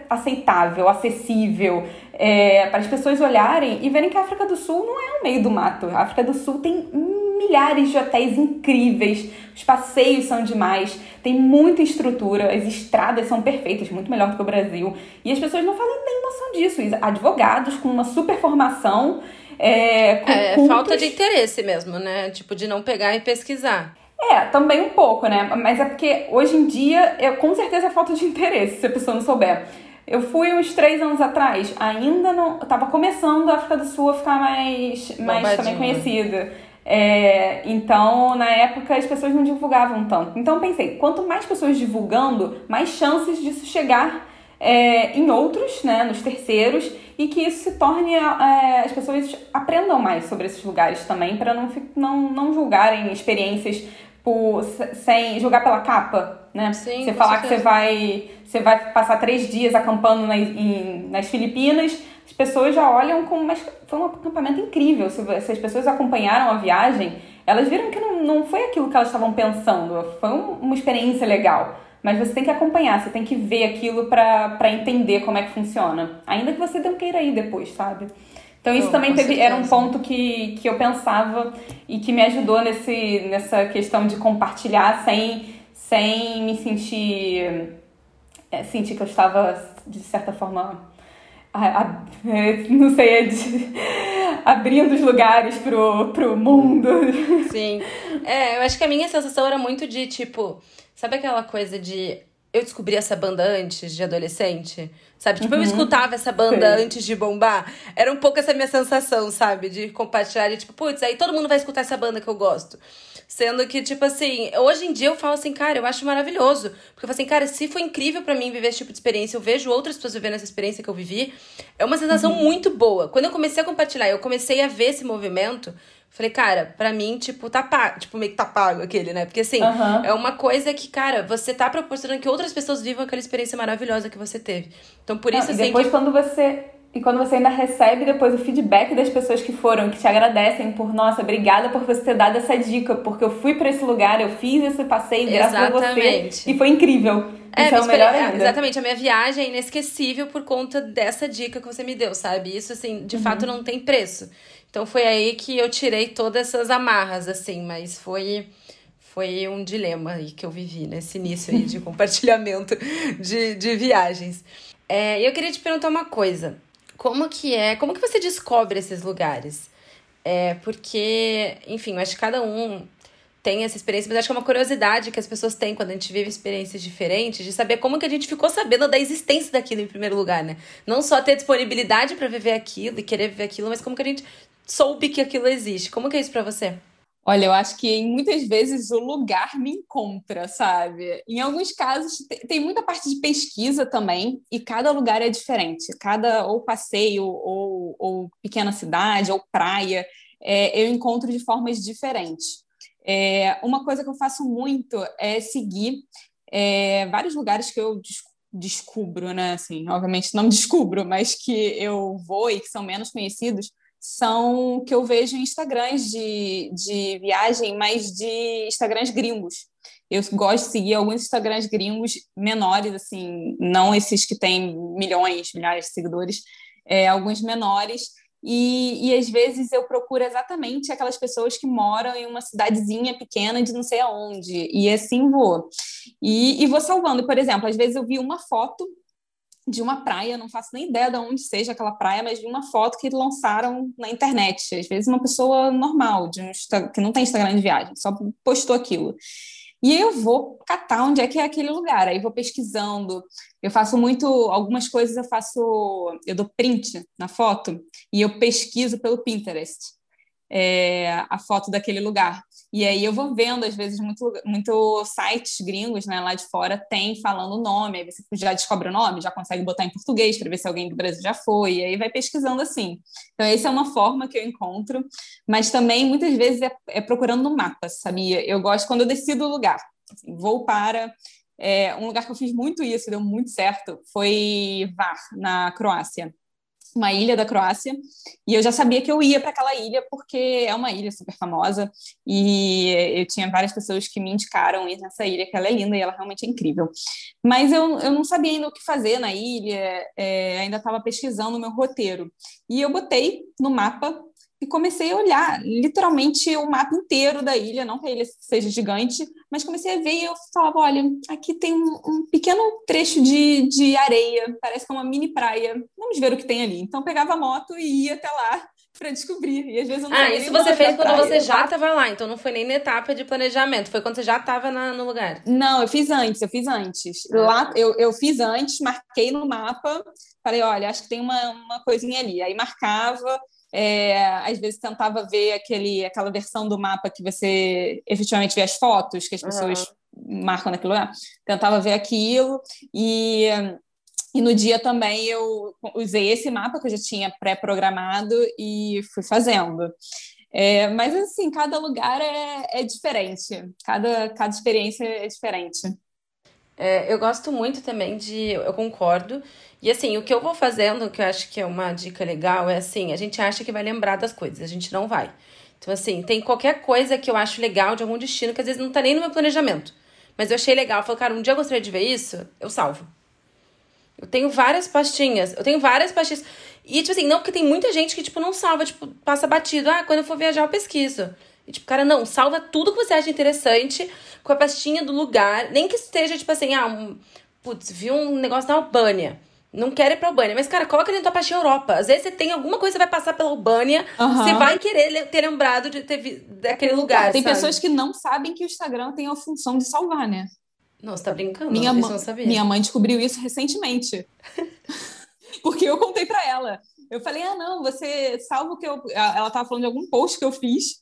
S2: aceitável, acessível, é, para as pessoas olharem e verem que a África do Sul não é o meio do mato. A África do Sul tem milhares de hotéis incríveis, os passeios são demais, tem muita estrutura, as estradas são perfeitas, muito melhor do que o Brasil. E as pessoas não fazem nem noção disso. Advogados com uma super formação é,
S1: é falta de interesse mesmo, né? Tipo, de não pegar e pesquisar.
S2: É, também um pouco, né? Mas é porque hoje em dia, é, com certeza é falta de interesse, se a pessoa não souber. Eu fui uns três anos atrás, ainda não. Tava começando a África do Sul a ficar mais, mais também conhecida. É, então, na época, as pessoas não divulgavam tanto. Então, eu pensei, quanto mais pessoas divulgando, mais chances disso chegar é, em outros, né, nos terceiros, e que isso se torne, é, as pessoas aprendam mais sobre esses lugares também, para não, não, não julgarem experiências por, sem julgar pela capa, né?
S1: Sim,
S2: você falar certeza. que você vai, você vai passar três dias acampando nas, em, nas Filipinas, as pessoas já olham como, mas foi um acampamento incrível. Se, se as pessoas acompanharam a viagem, elas viram que não, não foi aquilo que elas estavam pensando, foi um, uma experiência legal. Mas você tem que acompanhar, você tem que ver aquilo para entender como é que funciona. Ainda que você não queira ir depois, sabe? Então isso também teve, era um ponto que, que eu pensava e que me ajudou nesse, nessa questão de compartilhar sem, sem me sentir, é, sentir que eu estava, de certa forma, a, a, não sei, de, abrindo os lugares pro, pro mundo.
S1: Sim. É, eu acho que a minha sensação era muito de, tipo, Sabe aquela coisa de eu descobri essa banda antes de adolescente? Sabe? Tipo, uhum. eu escutava essa banda Sim. antes de bombar. Era um pouco essa minha sensação, sabe? De compartilhar e tipo, putz, aí todo mundo vai escutar essa banda que eu gosto. Sendo que, tipo assim, hoje em dia eu falo assim, cara, eu acho maravilhoso. Porque eu falo assim, cara, se foi incrível para mim viver esse tipo de experiência, eu vejo outras pessoas vivendo essa experiência que eu vivi, é uma sensação uhum. muito boa. Quando eu comecei a compartilhar, eu comecei a ver esse movimento, Falei, cara, pra mim, tipo, tá pago. Tipo, meio que tá pago aquele, né? Porque assim, uhum. é uma coisa que, cara, você tá proporcionando que outras pessoas vivam aquela experiência maravilhosa que você teve. Então, por isso, Não,
S2: assim. E depois,
S1: que...
S2: quando você. E quando você ainda recebe depois o feedback das pessoas que foram, que te agradecem por, nossa, obrigada por você ter dado essa dica, porque eu fui para esse lugar, eu fiz esse passeio graças Exatamente. a você. E foi incrível. É, é o melhor ainda.
S1: Exatamente, a minha viagem é inesquecível por conta dessa dica que você me deu, sabe? Isso, assim, de uhum. fato não tem preço. Então foi aí que eu tirei todas essas amarras, assim, mas foi foi um dilema aí que eu vivi nesse início aí de compartilhamento de, de viagens. É, eu queria te perguntar uma coisa. Como que é, como que você descobre esses lugares? É, porque, enfim, eu acho que cada um tem essa experiência, mas acho que é uma curiosidade que as pessoas têm quando a gente vive experiências diferentes, de saber como que a gente ficou sabendo da existência daquilo em primeiro lugar, né? Não só ter disponibilidade para viver aquilo e querer viver aquilo, mas como que a gente soube que aquilo existe. Como que é isso para você?
S2: Olha, eu acho que muitas vezes o lugar me encontra, sabe? Em alguns casos tem muita parte de pesquisa também, e cada lugar é diferente. Cada ou passeio, ou, ou pequena cidade, ou praia, é, eu encontro de formas diferentes. É, uma coisa que eu faço muito é seguir é, vários lugares que eu descubro, né? Assim, obviamente não descubro, mas que eu vou e que são menos conhecidos são que eu vejo Instagrams de, de viagem, mas de Instagrams gringos. Eu gosto de seguir alguns Instagrams gringos menores, assim, não esses que têm milhões, milhares de seguidores, é, alguns menores. E, e às vezes eu procuro exatamente aquelas pessoas que moram em uma cidadezinha pequena de não sei aonde. E assim vou. E, e vou salvando. Por exemplo, às vezes eu vi uma foto de uma praia, não faço nem ideia de onde seja aquela praia, mas vi uma foto que lançaram na internet. Às vezes uma pessoa normal, de um, que não tem Instagram de viagem, só postou aquilo. E eu vou catar onde é que é aquele lugar, aí vou pesquisando. Eu faço muito, algumas coisas eu faço, eu dou print na foto e eu pesquiso pelo Pinterest é, a foto daquele lugar. E aí eu vou vendo, às vezes, muito, muito sites gringos né, lá de fora tem falando o nome, aí você já descobre o nome, já consegue botar em português para ver se alguém do Brasil já foi, e aí vai pesquisando assim. Então, essa é uma forma que eu encontro, mas também muitas vezes é, é procurando no mapa, sabia? Eu gosto quando eu decido o lugar. Assim, vou para. É, um lugar que eu fiz muito isso, deu muito certo, foi Var, na Croácia uma ilha da Croácia, e eu já sabia que eu ia para aquela ilha porque é uma ilha super famosa e eu tinha várias pessoas que me indicaram ir nessa ilha, que ela é linda e ela realmente é incrível. Mas eu, eu não sabia ainda o que fazer na ilha, é, ainda estava pesquisando o meu roteiro. E eu botei no mapa e comecei a olhar literalmente o mapa inteiro da ilha, não que a ilha seja gigante, mas comecei a ver e eu falava, olha, aqui tem um, um, pequeno trecho de, de areia, parece que é uma mini praia, vamos ver o que tem ali. Então pegava a moto e ia até lá para descobrir. E às vezes eu não
S1: Ah, isso você fez quando praia. você já estava lá, então não foi nem na etapa de planejamento, foi quando você já estava no lugar.
S2: Não, eu fiz antes, eu fiz antes. Ah. Lá eu, eu fiz antes, marquei no mapa, falei, olha, acho que tem uma, uma coisinha ali. Aí marcava, é, às vezes tentava ver aquele, aquela versão do mapa que você efetivamente vê as fotos que as pessoas uhum. marcam naquele lugar. Tentava ver aquilo e, e no dia também eu usei esse mapa que eu já tinha pré-programado e fui fazendo. É, mas assim, cada lugar é, é diferente, cada, cada experiência é diferente.
S1: É, eu gosto muito também de. Eu concordo. E assim, o que eu vou fazendo, que eu acho que é uma dica legal, é assim: a gente acha que vai lembrar das coisas, a gente não vai. Então, assim, tem qualquer coisa que eu acho legal de algum destino que às vezes não tá nem no meu planejamento. Mas eu achei legal. Eu falei, cara, um dia eu gostaria de ver isso, eu salvo. Eu tenho várias pastinhas. Eu tenho várias pastinhas. E, tipo assim, não, porque tem muita gente que, tipo, não salva, tipo, passa batido. Ah, quando eu for viajar, eu pesquiso. E, tipo, cara, não, salva tudo que você acha interessante com a pastinha do lugar. Nem que esteja, tipo assim, ah, um, putz, vi um negócio na Albânia. Não quero ir pra Albânia. Mas, cara, coloca dentro da pastinha Europa. Às vezes você tem alguma coisa que vai passar pela Albânia. Uhum. Você vai querer ter lembrado de ter daquele lugar.
S2: Tem
S1: sabe?
S2: pessoas que não sabem que o Instagram tem a função de salvar, né?
S1: Não, você tá brincando.
S2: Minha,
S1: não sabia.
S2: minha mãe descobriu isso recentemente. Porque eu contei para ela. Eu falei, ah, não, você salva o que eu. Ela tava falando de algum post que eu fiz.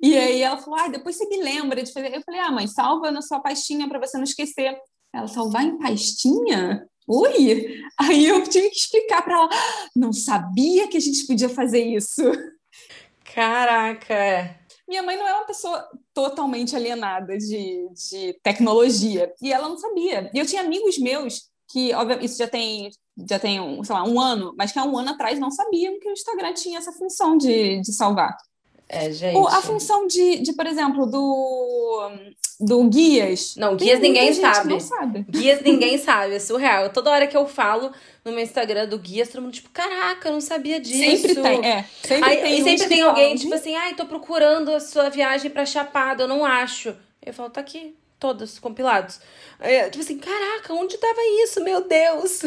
S2: E aí ela falou, ah, depois você me lembra de fazer. Eu falei, ah, mãe, salva na sua pastinha para você não esquecer. Ela, salvar em pastinha? Oi? Aí eu tive que explicar para ela, não sabia que a gente podia fazer isso.
S1: Caraca! É.
S2: Minha mãe não é uma pessoa totalmente alienada de, de tecnologia, e ela não sabia. E eu tinha amigos meus que, obviamente, isso já tem, já tem um, sei lá, um ano, mas que há um ano atrás não sabiam que o Instagram tinha essa função de, de salvar.
S1: É, gente. Ou
S2: a função de, de, por exemplo, do, do guias.
S1: Não, guias ninguém sabe.
S2: Não sabe.
S1: Guias ninguém sabe, é surreal. Toda hora que eu falo no meu Instagram do guias, todo mundo, tipo, caraca, eu não sabia disso.
S2: Sempre tem, é. Sempre
S1: Aí,
S2: tem
S1: e sempre tem alguém, tipo assim, ai, tô procurando a sua viagem pra Chapada, eu não acho. Eu falo, tá aqui, todos compilados. Aí, tipo assim, caraca, onde tava isso, meu Deus?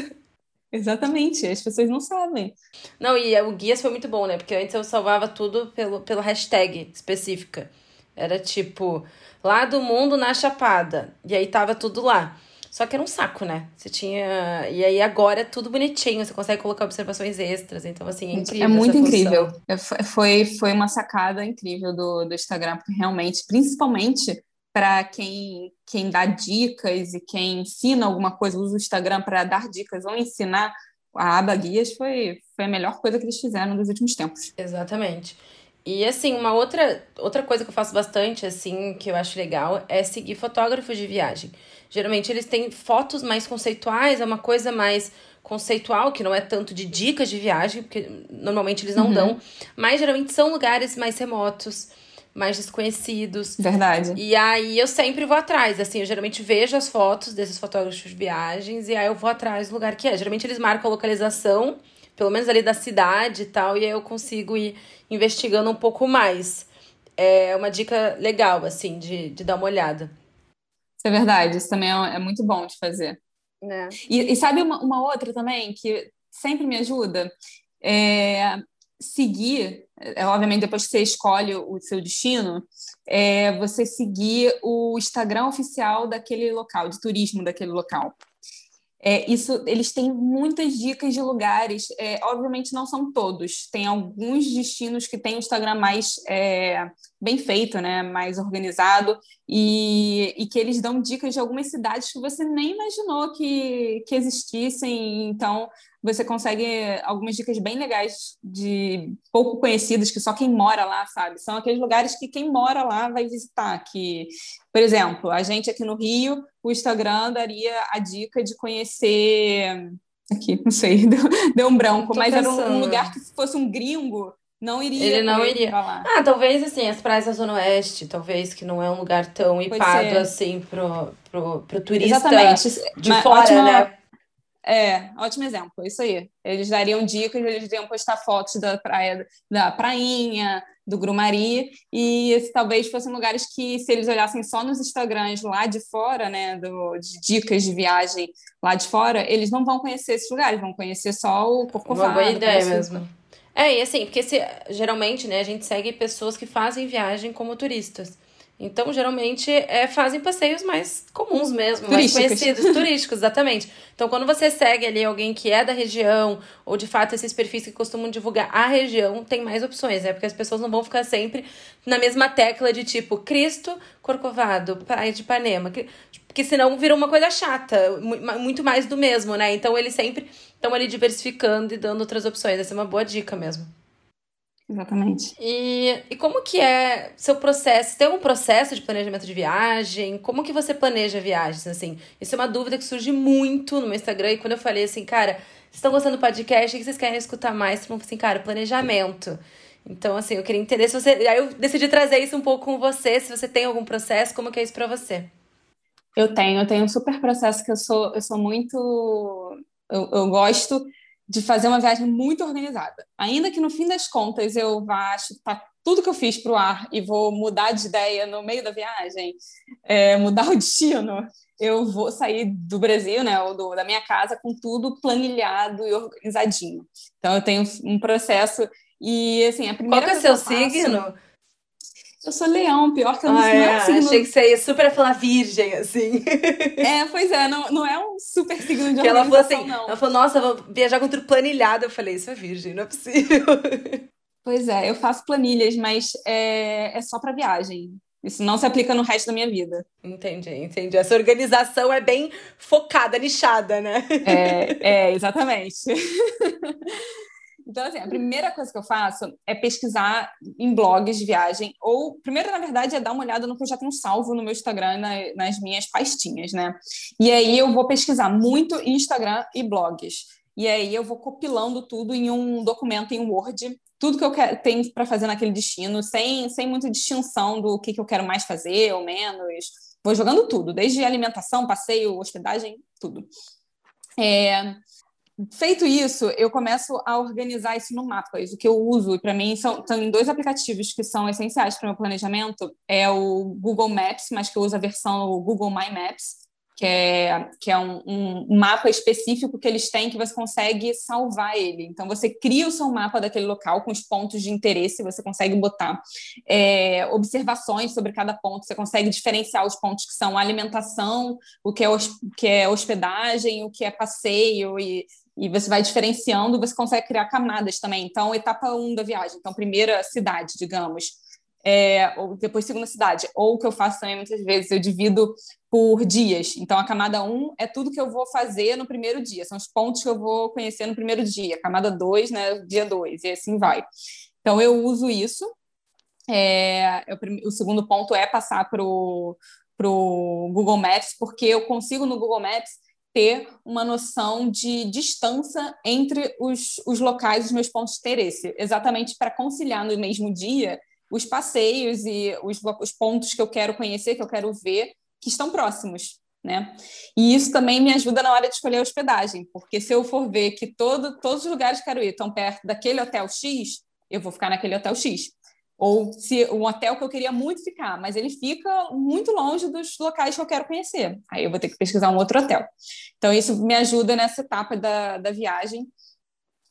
S2: Exatamente, as pessoas não sabem.
S1: Não, e o guias foi muito bom, né? Porque antes eu salvava tudo pelo, pelo hashtag específica. Era tipo, lá do mundo na Chapada. E aí tava tudo lá. Só que era um saco, né? Você tinha. E aí agora é tudo bonitinho, você consegue colocar observações extras. Então, assim, é incrível.
S2: É muito incrível. É, foi, foi uma sacada incrível do, do Instagram, porque realmente, principalmente para quem, quem dá dicas e quem ensina alguma coisa, usa o Instagram para dar dicas ou ensinar, a aba guias foi, foi a melhor coisa que eles fizeram nos últimos tempos.
S1: Exatamente. E assim, uma outra, outra coisa que eu faço bastante, assim, que eu acho legal, é seguir fotógrafos de viagem. Geralmente eles têm fotos mais conceituais, é uma coisa mais conceitual, que não é tanto de dicas de viagem, porque normalmente eles não uhum. dão, mas geralmente são lugares mais remotos mais desconhecidos.
S2: Verdade.
S1: E aí eu sempre vou atrás, assim, eu geralmente vejo as fotos desses fotógrafos de viagens e aí eu vou atrás do lugar que é. Geralmente eles marcam a localização, pelo menos ali da cidade e tal, e aí eu consigo ir investigando um pouco mais. É uma dica legal, assim, de, de dar uma olhada.
S2: Isso é verdade, isso também é, é muito bom de fazer. É. E, e, sabe uma, uma outra também que sempre me ajuda? É, seguir, é, obviamente, depois que você escolhe o seu destino, é você seguir o Instagram oficial daquele local, de turismo daquele local. É, isso, eles têm muitas dicas de lugares. É, obviamente não são todos. Tem alguns destinos que têm o Instagram mais é, bem feito, né, mais organizado e, e que eles dão dicas de algumas cidades que você nem imaginou que, que existissem. Então você consegue algumas dicas bem legais de pouco conhecidas que só quem mora lá sabe. São aqueles lugares que quem mora lá vai visitar. Que, por exemplo, a gente aqui no Rio, o Instagram daria a dica de conhecer aqui, não sei, deu, deu um branco, mas pensando. era um, lugar que se fosse um gringo não iria.
S1: Ele não iria. Ah, talvez assim, as praias da Zona Oeste, talvez, que não é um lugar tão hipado assim pro, pro, pro turista Exatamente. de Mas, fora, ótima, né?
S2: É, ótimo exemplo, isso aí. Eles dariam dicas, eles iriam postar fotos da praia, da prainha, do Grumari, e esse, talvez fossem lugares que, se eles olhassem só nos Instagrams lá de fora, né, do, de dicas de viagem lá de fora, eles não vão conhecer esses lugares, vão conhecer só o Corcovado.
S1: Uma boa ideia mesmo. É, e assim, porque se, geralmente, né, a gente segue pessoas que fazem viagem como turistas. Então, geralmente, é, fazem passeios mais comuns mesmo, mais conhecidos, turísticos, exatamente. Então, quando você segue ali alguém que é da região, ou de fato esses perfis que costumam divulgar a região, tem mais opções, né? Porque as pessoas não vão ficar sempre na mesma tecla de tipo Cristo, Corcovado, Praia de Ipanema. Porque senão vira uma coisa chata, muito mais do mesmo, né? Então, eles sempre estão ali diversificando e dando outras opções. Essa é uma boa dica mesmo.
S2: Exatamente.
S1: E, e como que é seu processo? Tem algum processo de planejamento de viagem? Como que você planeja viagens, assim? Isso é uma dúvida que surge muito no meu Instagram. E quando eu falei assim, cara, vocês estão gostando do podcast? O que vocês querem escutar mais? Vocês assim, cara, planejamento. Então, assim, eu queria entender se você... Aí eu decidi trazer isso um pouco com você. Se você tem algum processo, como que é isso pra você?
S2: Eu tenho. Eu tenho um super processo que eu sou, eu sou muito... eu, eu gosto de fazer uma viagem muito organizada. Ainda que no fim das contas eu vá chutar tudo que eu fiz para o ar e vou mudar de ideia no meio da viagem, é, mudar o destino, eu vou sair do Brasil, né, ou do, da minha casa com tudo planilhado e organizadinho. Então eu tenho um processo e assim a primeira
S1: Qual que é seu signo?
S2: Eu sou leão, pior que eu não,
S1: ah,
S2: não
S1: é, é um signo... Achei que você ia super falar virgem, assim.
S2: É, pois é, não, não é um super signo de
S1: que ela falou assim, não. Ela falou, nossa, vou viajar com tudo planilhado. Eu falei, isso é virgem, não é possível.
S2: Pois é, eu faço planilhas, mas é, é só para viagem. Isso não se aplica no resto da minha vida.
S1: Entendi, entendi. Essa organização é bem focada, nichada, né?
S2: É, é exatamente. Então, assim, a primeira coisa que eu faço é pesquisar em blogs de viagem, ou, primeiro, na verdade, é dar uma olhada no que eu já tenho salvo no meu Instagram, na, nas minhas pastinhas, né? E aí eu vou pesquisar muito Instagram e blogs. E aí eu vou compilando tudo em um documento em Word, tudo que eu quero, tenho para fazer naquele destino, sem, sem muita distinção do que, que eu quero mais fazer ou menos. Vou jogando tudo, desde alimentação, passeio, hospedagem, tudo. É, Feito isso, eu começo a organizar isso no mapa. Isso que eu uso, e para mim são, são dois aplicativos que são essenciais para o meu planejamento. É o Google Maps, mas que eu uso a versão Google My Maps, que é, que é um, um, mapa específico que eles têm que você consegue salvar ele. Então, você cria o seu mapa daquele local com os pontos de interesse, você consegue botar é, observações sobre cada ponto, você consegue diferenciar os pontos que são alimentação, o que é, que é hospedagem, o que é passeio, e, e você vai diferenciando, você consegue criar camadas também. Então, etapa 1 um da viagem, então, primeira cidade, digamos é, ou depois segunda cidade. Ou o que eu faço também muitas vezes, eu divido por dias. Então, a camada 1 um é tudo que eu vou fazer no primeiro dia, são os pontos que eu vou conhecer no primeiro dia. Camada 2, né, dia 2, e assim vai. Então, eu uso isso. É, eu, o segundo ponto é passar para o Google Maps, porque eu consigo no Google Maps ter uma noção de distância entre os, os locais, os meus pontos de interesse, exatamente para conciliar no mesmo dia os passeios e os, os pontos que eu quero conhecer, que eu quero ver, que estão próximos. Né? E isso também me ajuda na hora de escolher a hospedagem, porque se eu for ver que todo, todos os lugares que quero ir estão perto daquele hotel X, eu vou ficar naquele hotel X. Ou se um hotel que eu queria muito ficar, mas ele fica muito longe dos locais que eu quero conhecer. Aí eu vou ter que pesquisar um outro hotel. Então, isso me ajuda nessa etapa da, da viagem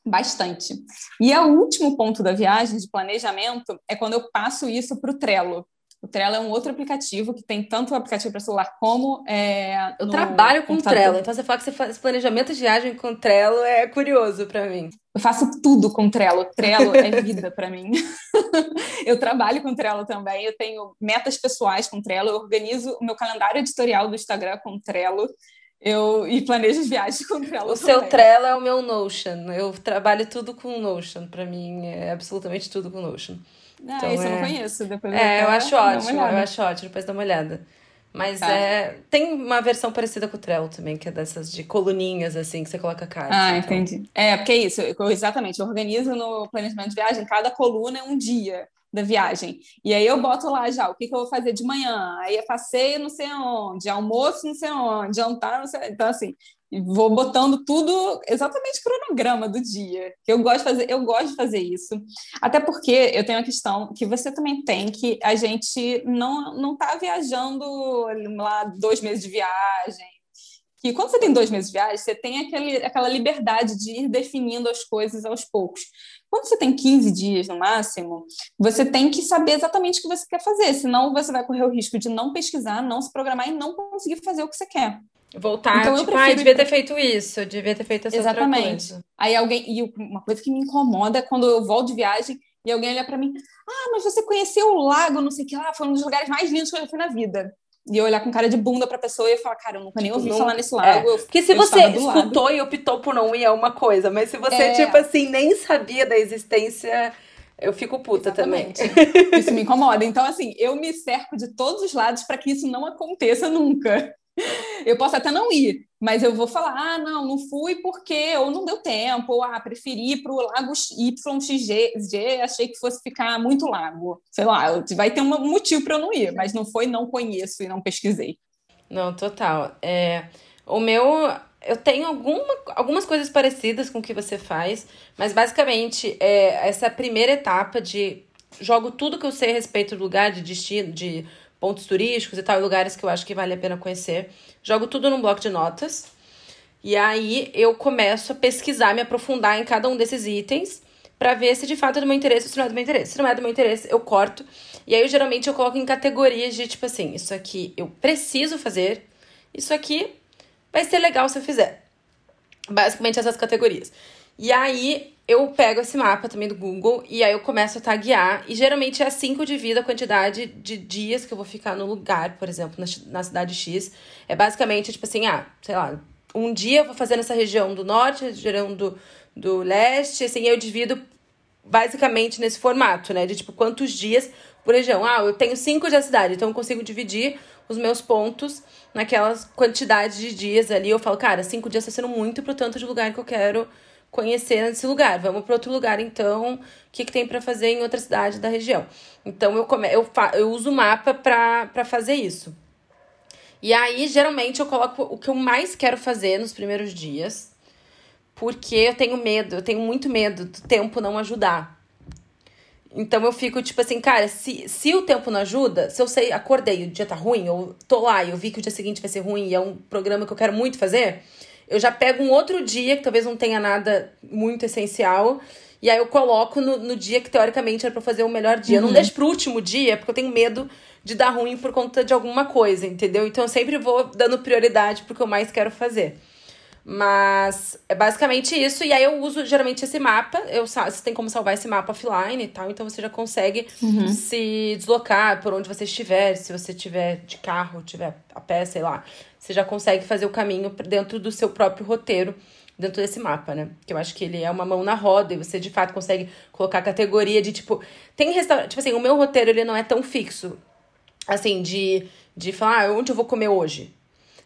S2: bastante. E o último ponto da viagem, de planejamento, é quando eu passo isso para o Trello. O Trello é um outro aplicativo que tem tanto o aplicativo para celular como. É,
S1: eu trabalho com Trello, então você fala que você faz planejamento de viagem com Trello é curioso para mim.
S2: Eu faço tudo com Trello. Trello é vida para mim. eu trabalho com Trello também. Eu tenho metas pessoais com Trello. Eu organizo o meu calendário editorial do Instagram com Trello. Eu e planejo as viagens com Trello.
S1: O também. seu Trello é o meu Notion. Eu trabalho tudo com Notion. Para mim é absolutamente tudo com Notion.
S2: Ah, então, esse é... eu não conheço. Depois
S1: é, eu acho ótimo, eu acho ótimo, depois dá uma olhada. Mas tá. é, tem uma versão parecida com o Trello também, que é dessas de coluninhas, assim, que você coloca cartas.
S2: Ah, então. entendi. É, porque é isso, eu, exatamente, eu organizo no planejamento de viagem, cada coluna é um dia da viagem. E aí eu boto lá já o que, que eu vou fazer de manhã. Aí é passeio não sei onde, almoço não sei onde, jantar não sei Então, assim, vou botando tudo exatamente cronograma do dia. Eu gosto de fazer, eu gosto de fazer isso. Até porque eu tenho a questão que você também tem que a gente não não tá viajando lá dois meses de viagem. Que quando você tem dois meses de viagem, você tem aquele, aquela liberdade de ir definindo as coisas aos poucos. Quando você tem 15 dias no máximo, você tem que saber exatamente o que você quer fazer, senão você vai correr o risco de não pesquisar, não se programar e não conseguir fazer o que você quer.
S1: Voltar, então, tipo, prefiro... ah, devia ter feito isso, eu devia ter feito essa
S2: Exatamente. Aí alguém, e uma coisa que me incomoda é quando eu volto de viagem e alguém olha para mim, ah, mas você conheceu o lago, não sei o que lá, foi um dos lugares mais lindos que eu já fui na vida. E eu olhar com cara de bunda pra pessoa e falar, cara, eu nunca nem tipo, ouvi não... falar nesse lago. É.
S1: Porque se você escutou e optou por não ir é uma coisa, mas se você, é. tipo assim, nem sabia da existência, eu fico puta Exatamente.
S2: também. Isso me incomoda. Então, assim, eu me cerco de todos os lados para que isso não aconteça nunca. Eu posso até não ir, mas eu vou falar: ah, não, não fui porque ou não deu tempo, ou ah, preferi ir para o Lago YXG, achei que fosse ficar muito lago. Sei lá, vai ter um motivo para eu não ir, mas não foi não conheço e não pesquisei.
S1: Não, total. É, o meu. Eu tenho alguma, algumas coisas parecidas com o que você faz, mas basicamente é essa primeira etapa de jogo tudo que eu sei a respeito do lugar, de destino, de pontos turísticos e tal, lugares que eu acho que vale a pena conhecer. Jogo tudo num bloco de notas. E aí eu começo a pesquisar, me aprofundar em cada um desses itens para ver se de fato é do meu interesse ou se não é do meu interesse. Se não é do meu interesse, eu corto. E aí eu geralmente eu coloco em categorias de tipo assim, isso aqui eu preciso fazer, isso aqui vai ser legal se eu fizer. Basicamente essas categorias. E aí eu pego esse mapa também do Google e aí eu começo a taguear. E geralmente é assim que eu divido a quantidade de dias que eu vou ficar no lugar, por exemplo, na, na cidade X. É basicamente tipo assim, ah, sei lá, um dia eu vou fazer nessa região do norte, região do, do leste, assim, eu divido basicamente nesse formato, né? De tipo, quantos dias por região. Ah, eu tenho cinco dias na cidade, então eu consigo dividir os meus pontos naquelas quantidades de dias ali. Eu falo, cara, cinco dias tá sendo muito pro tanto de lugar que eu quero conhecer esse lugar. Vamos para outro lugar, então, o que, que tem para fazer em outra cidade da região. Então, eu, come... eu, eu uso o mapa para fazer isso. E aí, geralmente, eu coloco o que eu mais quero fazer nos primeiros dias, porque eu tenho medo, eu tenho muito medo do tempo não ajudar. Então eu fico tipo assim, cara, se, se o tempo não ajuda, se eu sei, acordei, o dia tá ruim, ou tô lá e eu vi que o dia seguinte vai ser ruim e é um programa que eu quero muito fazer, eu já pego um outro dia, que talvez não tenha nada muito essencial, e aí eu coloco no, no dia que teoricamente era pra fazer o melhor dia. Uhum. Eu não uhum. deixo pro último dia, porque eu tenho medo de dar ruim por conta de alguma coisa, entendeu? Então eu sempre vou dando prioridade pro que eu mais quero fazer. Mas é basicamente isso. E aí eu uso geralmente esse mapa. Eu, você tem como salvar esse mapa offline e tal. Então você já consegue uhum. se deslocar por onde você estiver. Se você estiver de carro, estiver a pé, sei lá. Você já consegue fazer o caminho dentro do seu próprio roteiro. Dentro desse mapa, né? Que eu acho que ele é uma mão na roda e você de fato consegue colocar categoria de tipo. Tem restaurante. Tipo assim, o meu roteiro ele não é tão fixo. Assim, de, de falar ah, onde eu vou comer hoje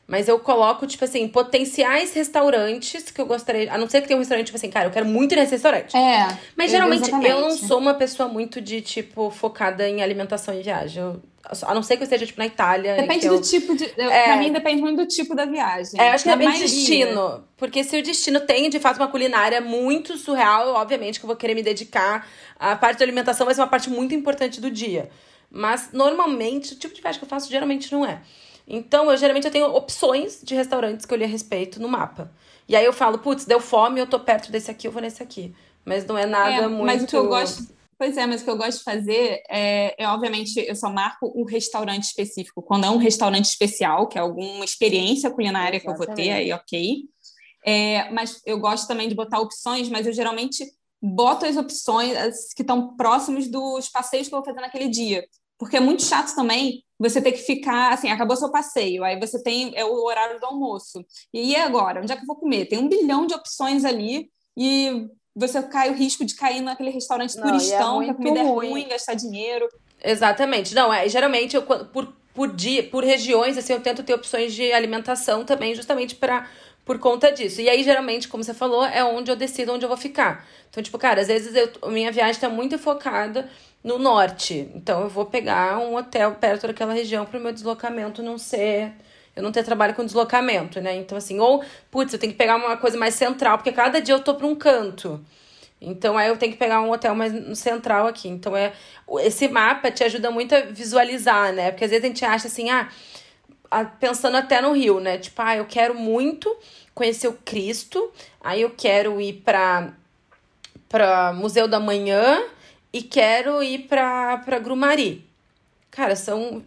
S1: Mas eu coloco, tipo assim, potenciais restaurantes que eu gostaria. A não ser que tenha um restaurante, tipo assim, cara, eu quero muito ir nesse restaurante.
S2: É.
S1: Mas geralmente exatamente. eu não sou uma pessoa muito de, tipo, focada em alimentação e viagem. Eu, a não ser que eu esteja, tipo, na Itália.
S2: Depende
S1: eu...
S2: do tipo de. É, pra mim, depende muito do tipo da viagem.
S1: É, acho que depende do destino. Porque se o destino tem, de fato, uma culinária muito surreal, obviamente que eu vou querer me dedicar. A parte da alimentação vai ser uma parte muito importante do dia. Mas, normalmente, o tipo de viagem que eu faço geralmente não é. Então, eu geralmente eu tenho opções de restaurantes que eu li a respeito no mapa. E aí eu falo, putz, deu fome, eu tô perto desse aqui, eu vou nesse aqui. Mas não é nada é, muito.
S2: Mas o que eu gosto. Pois é, mas o que eu gosto de fazer é, é, obviamente, eu só marco o restaurante específico. Quando é um restaurante especial, que é alguma experiência culinária Exatamente. que eu vou ter, aí ok. É, mas eu gosto também de botar opções, mas eu geralmente boto as opções as que estão próximos dos passeios que eu vou fazer naquele dia. Porque é muito chato também você ter que ficar, assim, acabou seu passeio, aí você tem é o horário do almoço. E agora? Onde é que eu vou comer? Tem um bilhão de opções ali e você cai o risco de cair naquele restaurante Não, é turistão, é que a comida ruim. é ruim, gastar dinheiro.
S1: Exatamente. Não, é, geralmente eu por, por dia, por regiões, assim, eu tento ter opções de alimentação também, justamente para por conta disso. E aí, geralmente, como você falou, é onde eu decido onde eu vou ficar. Então, tipo, cara, às vezes eu, minha viagem está muito focada no norte. Então, eu vou pegar um hotel perto daquela região para o meu deslocamento não ser. Eu não ter trabalho com deslocamento, né? Então, assim, ou, putz, eu tenho que pegar uma coisa mais central, porque cada dia eu tô para um canto. Então, aí eu tenho que pegar um hotel mais central aqui. Então, é esse mapa te ajuda muito a visualizar, né? Porque às vezes a gente acha assim, ah, pensando até no Rio, né? Tipo, ah, eu quero muito conhecer o Cristo, aí eu quero ir para para Museu da Manhã e quero ir para para Grumari. Cara, são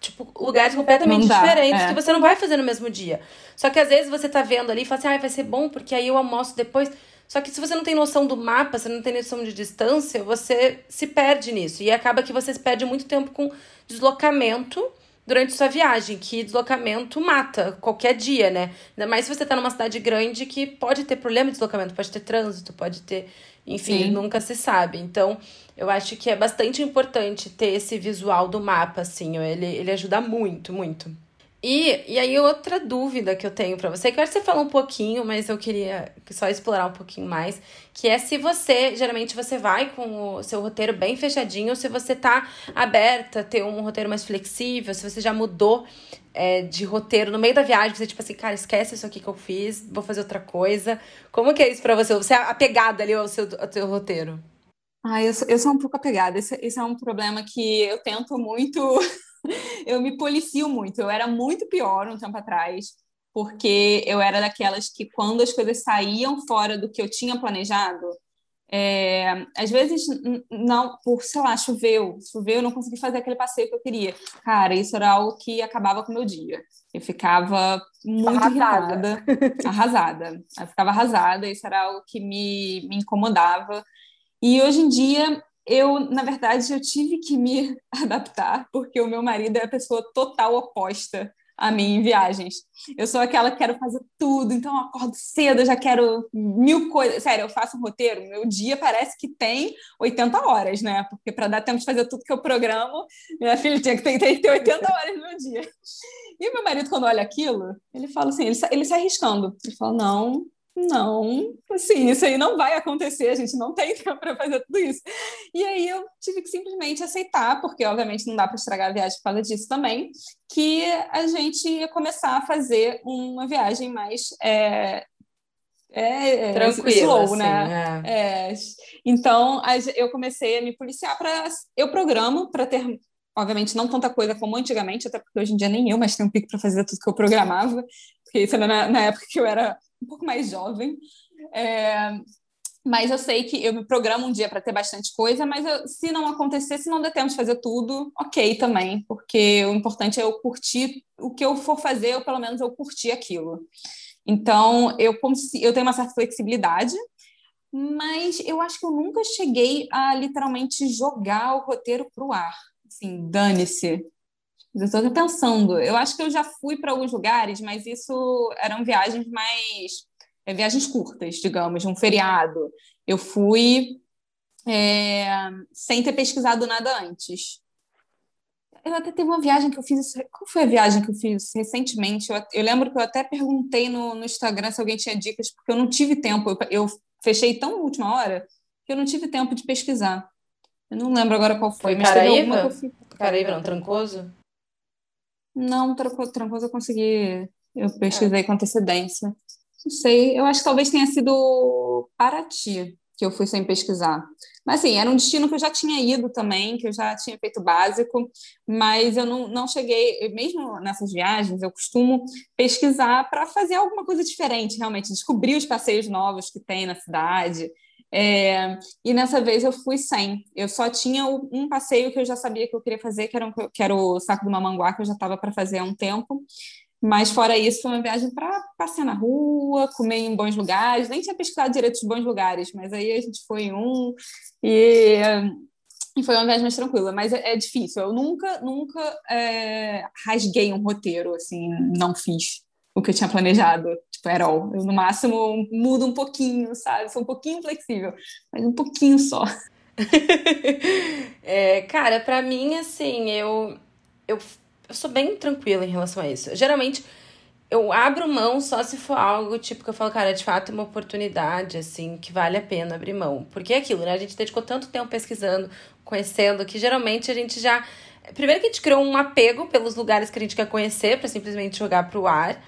S1: tipo lugares completamente diferentes é. que você não vai fazer no mesmo dia. Só que às vezes você tá vendo ali e fala assim: "Ah, vai ser bom porque aí eu almoço depois". Só que se você não tem noção do mapa, você não tem noção de distância, você se perde nisso e acaba que você perde muito tempo com deslocamento durante sua viagem, que deslocamento mata qualquer dia, né? Ainda mais se você tá numa cidade grande que pode ter problema de deslocamento, pode ter trânsito, pode ter. Enfim, Sim. nunca se sabe. Então, eu acho que é bastante importante ter esse visual do mapa, assim. Ele, ele ajuda muito, muito. E, e aí, outra dúvida que eu tenho para você, que eu acho que você falou um pouquinho, mas eu queria só explorar um pouquinho mais, que é se você, geralmente você vai com o seu roteiro bem fechadinho, se você tá aberta a ter um roteiro mais flexível, se você já mudou é, de roteiro no meio da viagem, você tipo assim, cara, esquece isso aqui que eu fiz, vou fazer outra coisa. Como que é isso para você? Você é apegada ali ao seu, ao seu roteiro?
S2: Ah, eu sou, eu sou um pouco apegada. Esse, esse é um problema que eu tento muito eu me policio muito. Eu era muito pior um tempo atrás, porque eu era daquelas que, quando as coisas saíam fora do que eu tinha planejado, é, às vezes, não, por, sei lá, choveu, choveu, eu não consegui fazer aquele passeio que eu queria. Cara, isso era algo que acabava com o meu dia. Eu ficava muito arrasada. irritada, arrasada. Eu ficava arrasada, isso era algo que me, me incomodava. E hoje em dia eu, na verdade, eu tive que me adaptar, porque o meu marido é a pessoa total oposta a mim em viagens. Eu sou aquela que quero fazer tudo, então eu acordo cedo, eu já quero mil coisas. Sério, eu faço um roteiro, meu dia parece que tem 80 horas, né? Porque para dar tempo de fazer tudo que eu programo, minha filha tinha que ter, tem que ter 80 horas no meu dia. E meu marido, quando olha aquilo, ele fala assim, ele, ele sai arriscando. Ele fala, não, não, assim, isso aí não vai acontecer, a gente não tem tempo para fazer tudo isso. E aí eu tive que simplesmente aceitar, porque obviamente não dá para estragar a viagem por causa disso também, que a gente ia começar a fazer uma viagem mais é, é,
S1: Tranquila, slow, assim, né?
S2: É. É, então eu comecei a me policiar para eu programo para ter obviamente não tanta coisa como antigamente, até porque hoje em dia nem eu, mas tenho um pico para fazer tudo que eu programava, porque isso era na, na época que eu era um pouco mais jovem. É, mas eu sei que eu me programo um dia para ter bastante coisa, mas eu, se não acontecer, se não der tempo de fazer tudo, ok também, porque o importante é eu curtir o que eu for fazer, ou pelo menos eu curtir aquilo. Então, eu, eu tenho uma certa flexibilidade, mas eu acho que eu nunca cheguei a literalmente jogar o roteiro para o ar. Assim, dane-se, eu estou pensando. Eu acho que eu já fui para alguns lugares, mas isso eram viagens mais. É, viagens curtas, digamos, um feriado. Eu fui é, sem ter pesquisado nada antes. eu até teve uma viagem que eu fiz. Qual foi a viagem que eu fiz recentemente? Eu, eu lembro que eu até perguntei no, no, Instagram se alguém tinha dicas, porque eu não tive tempo. Eu, eu fechei tão última hora que eu não tive tempo de pesquisar. Eu não lembro agora qual foi.
S1: foi mas Caraíva? Fui... Caraíva, não, Trancoso?
S2: Não, Trancoso eu consegui. Eu pesquisei é. com antecedência. Não sei, eu acho que talvez tenha sido Paraty que eu fui sem pesquisar. Mas, assim, era um destino que eu já tinha ido também, que eu já tinha feito básico, mas eu não, não cheguei, mesmo nessas viagens, eu costumo pesquisar para fazer alguma coisa diferente, realmente, descobrir os passeios novos que tem na cidade. É, e nessa vez eu fui sem. Eu só tinha um passeio que eu já sabia que eu queria fazer, que era, um, que era o Saco do Mamanguá, que eu já estava para fazer há um tempo. Mas fora isso, foi uma viagem para passear na rua, comer em bons lugares. Nem tinha pesquisado direito os bons lugares, mas aí a gente foi em um e, e foi uma viagem mais tranquila. Mas é, é difícil. Eu nunca, nunca é, rasguei um roteiro, assim, não fiz o que eu tinha planejado, tipo, era all. Eu, no máximo, mudo um pouquinho, sabe? Sou um pouquinho flexível, mas um pouquinho só.
S1: é, cara, para mim, assim, eu, eu eu sou bem tranquila em relação a isso. Geralmente, eu abro mão só se for algo tipo que eu falo, cara, de fato é uma oportunidade, assim, que vale a pena abrir mão. Porque é aquilo, né? A gente dedicou tanto tempo pesquisando, conhecendo, que geralmente a gente já. Primeiro que a gente criou um apego pelos lugares que a gente quer conhecer, para simplesmente jogar pro ar.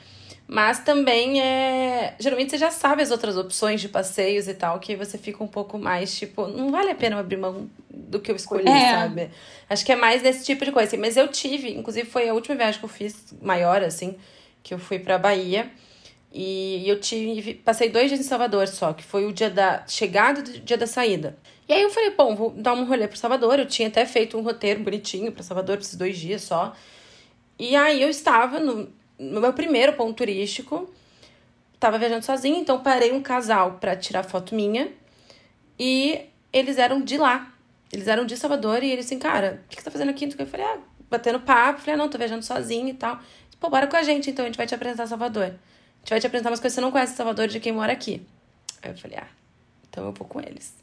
S1: Mas também é. Geralmente você já sabe as outras opções de passeios e tal, que você fica um pouco mais, tipo, não vale a pena eu abrir mão do que eu escolhi, é. sabe? Acho que é mais desse tipo de coisa. Assim. Mas eu tive, inclusive foi a última viagem que eu fiz maior, assim, que eu fui pra Bahia. E eu tive. Passei dois dias em Salvador só, que foi o dia da chegada e o dia da saída. E aí eu falei, bom, vou dar um rolê pro Salvador. Eu tinha até feito um roteiro bonitinho para Salvador, esses dois dias só. E aí eu estava no, no meu primeiro ponto turístico, tava viajando sozinha, então parei um casal para tirar foto minha. E eles eram de lá. Eles eram de Salvador e eles assim, cara, o que, você tá fazendo aqui? Eu falei, ah, batendo papo. Falei, ah, não, tô viajando sozinha e tal. Pô, bora com a gente, então a gente vai te apresentar Salvador. A gente vai te apresentar umas coisas que você não conhece Salvador de quem mora aqui. Aí eu falei, ah, então eu vou com eles.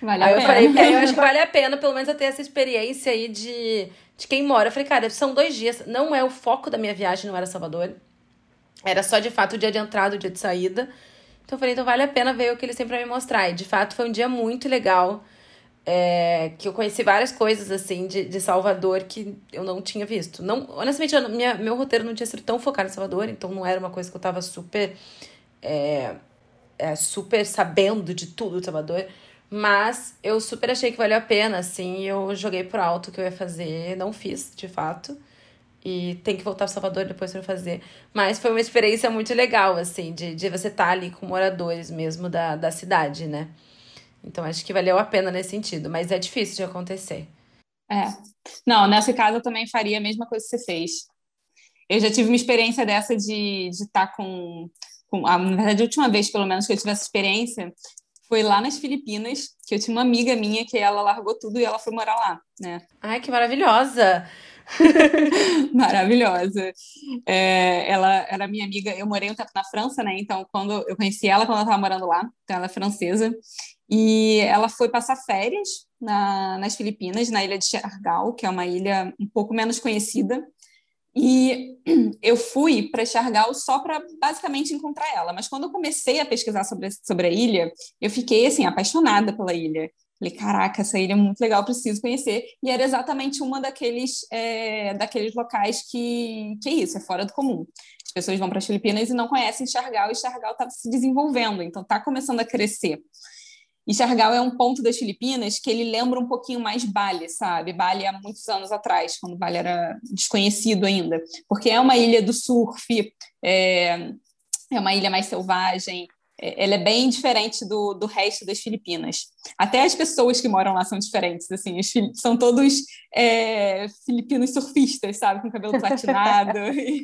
S1: Vale aí eu pena. falei, aí eu acho que vale a pena, pelo menos, eu ter essa experiência aí de, de quem mora. Eu falei, cara, são dois dias, não é o foco da minha viagem, não era Salvador. Era só, de fato, o dia de entrada, o dia de saída. Então eu falei, então vale a pena ver o que eles têm pra me mostrar. E, de fato, foi um dia muito legal. É, que eu conheci várias coisas, assim, de, de Salvador que eu não tinha visto. Não, honestamente, eu, minha, meu roteiro não tinha sido tão focado em Salvador, então não era uma coisa que eu tava super... É, é, super sabendo de tudo de Salvador. Mas eu super achei que valeu a pena, assim, eu joguei por alto o que eu ia fazer, não fiz, de fato. E tem que voltar para Salvador depois para fazer. Mas foi uma experiência muito legal, assim, de, de você estar tá ali com moradores mesmo da, da cidade, né? Então acho que valeu a pena nesse sentido, mas é difícil de acontecer.
S2: É. Não, nesse caso eu também faria a mesma coisa que você fez. Eu já tive uma experiência dessa de estar de tá com, com. Na verdade, a última vez, pelo menos, que eu tive essa experiência, foi lá nas Filipinas, que eu tinha uma amiga minha que ela largou tudo e ela foi morar lá, né?
S1: Ai, que maravilhosa!
S2: maravilhosa. É, ela era minha amiga, eu morei um tempo na França, né? Então, quando eu conheci ela quando ela estava morando lá, então ela é francesa, e ela foi passar férias na, nas Filipinas, na ilha de Siargao, que é uma ilha um pouco menos conhecida. E eu fui para Chargal só para basicamente encontrar ela. Mas quando eu comecei a pesquisar sobre, sobre a ilha, eu fiquei assim apaixonada pela ilha. Falei, caraca, essa ilha é muito legal, preciso conhecer. E era exatamente uma daqueles, é, daqueles locais que, que é isso, é fora do comum. As pessoas vão para as Filipinas e não conhecem Chargal, e Chargal está se desenvolvendo, então está começando a crescer. E Chargal é um ponto das Filipinas que ele lembra um pouquinho mais Bali, sabe? Bali há muitos anos atrás, quando Bali era desconhecido ainda. Porque é uma ilha do surf, é, é uma ilha mais selvagem, é, ela é bem diferente do, do resto das Filipinas. Até as pessoas que moram lá são diferentes, assim, são todos é, filipinos surfistas, sabe, com cabelo platinado.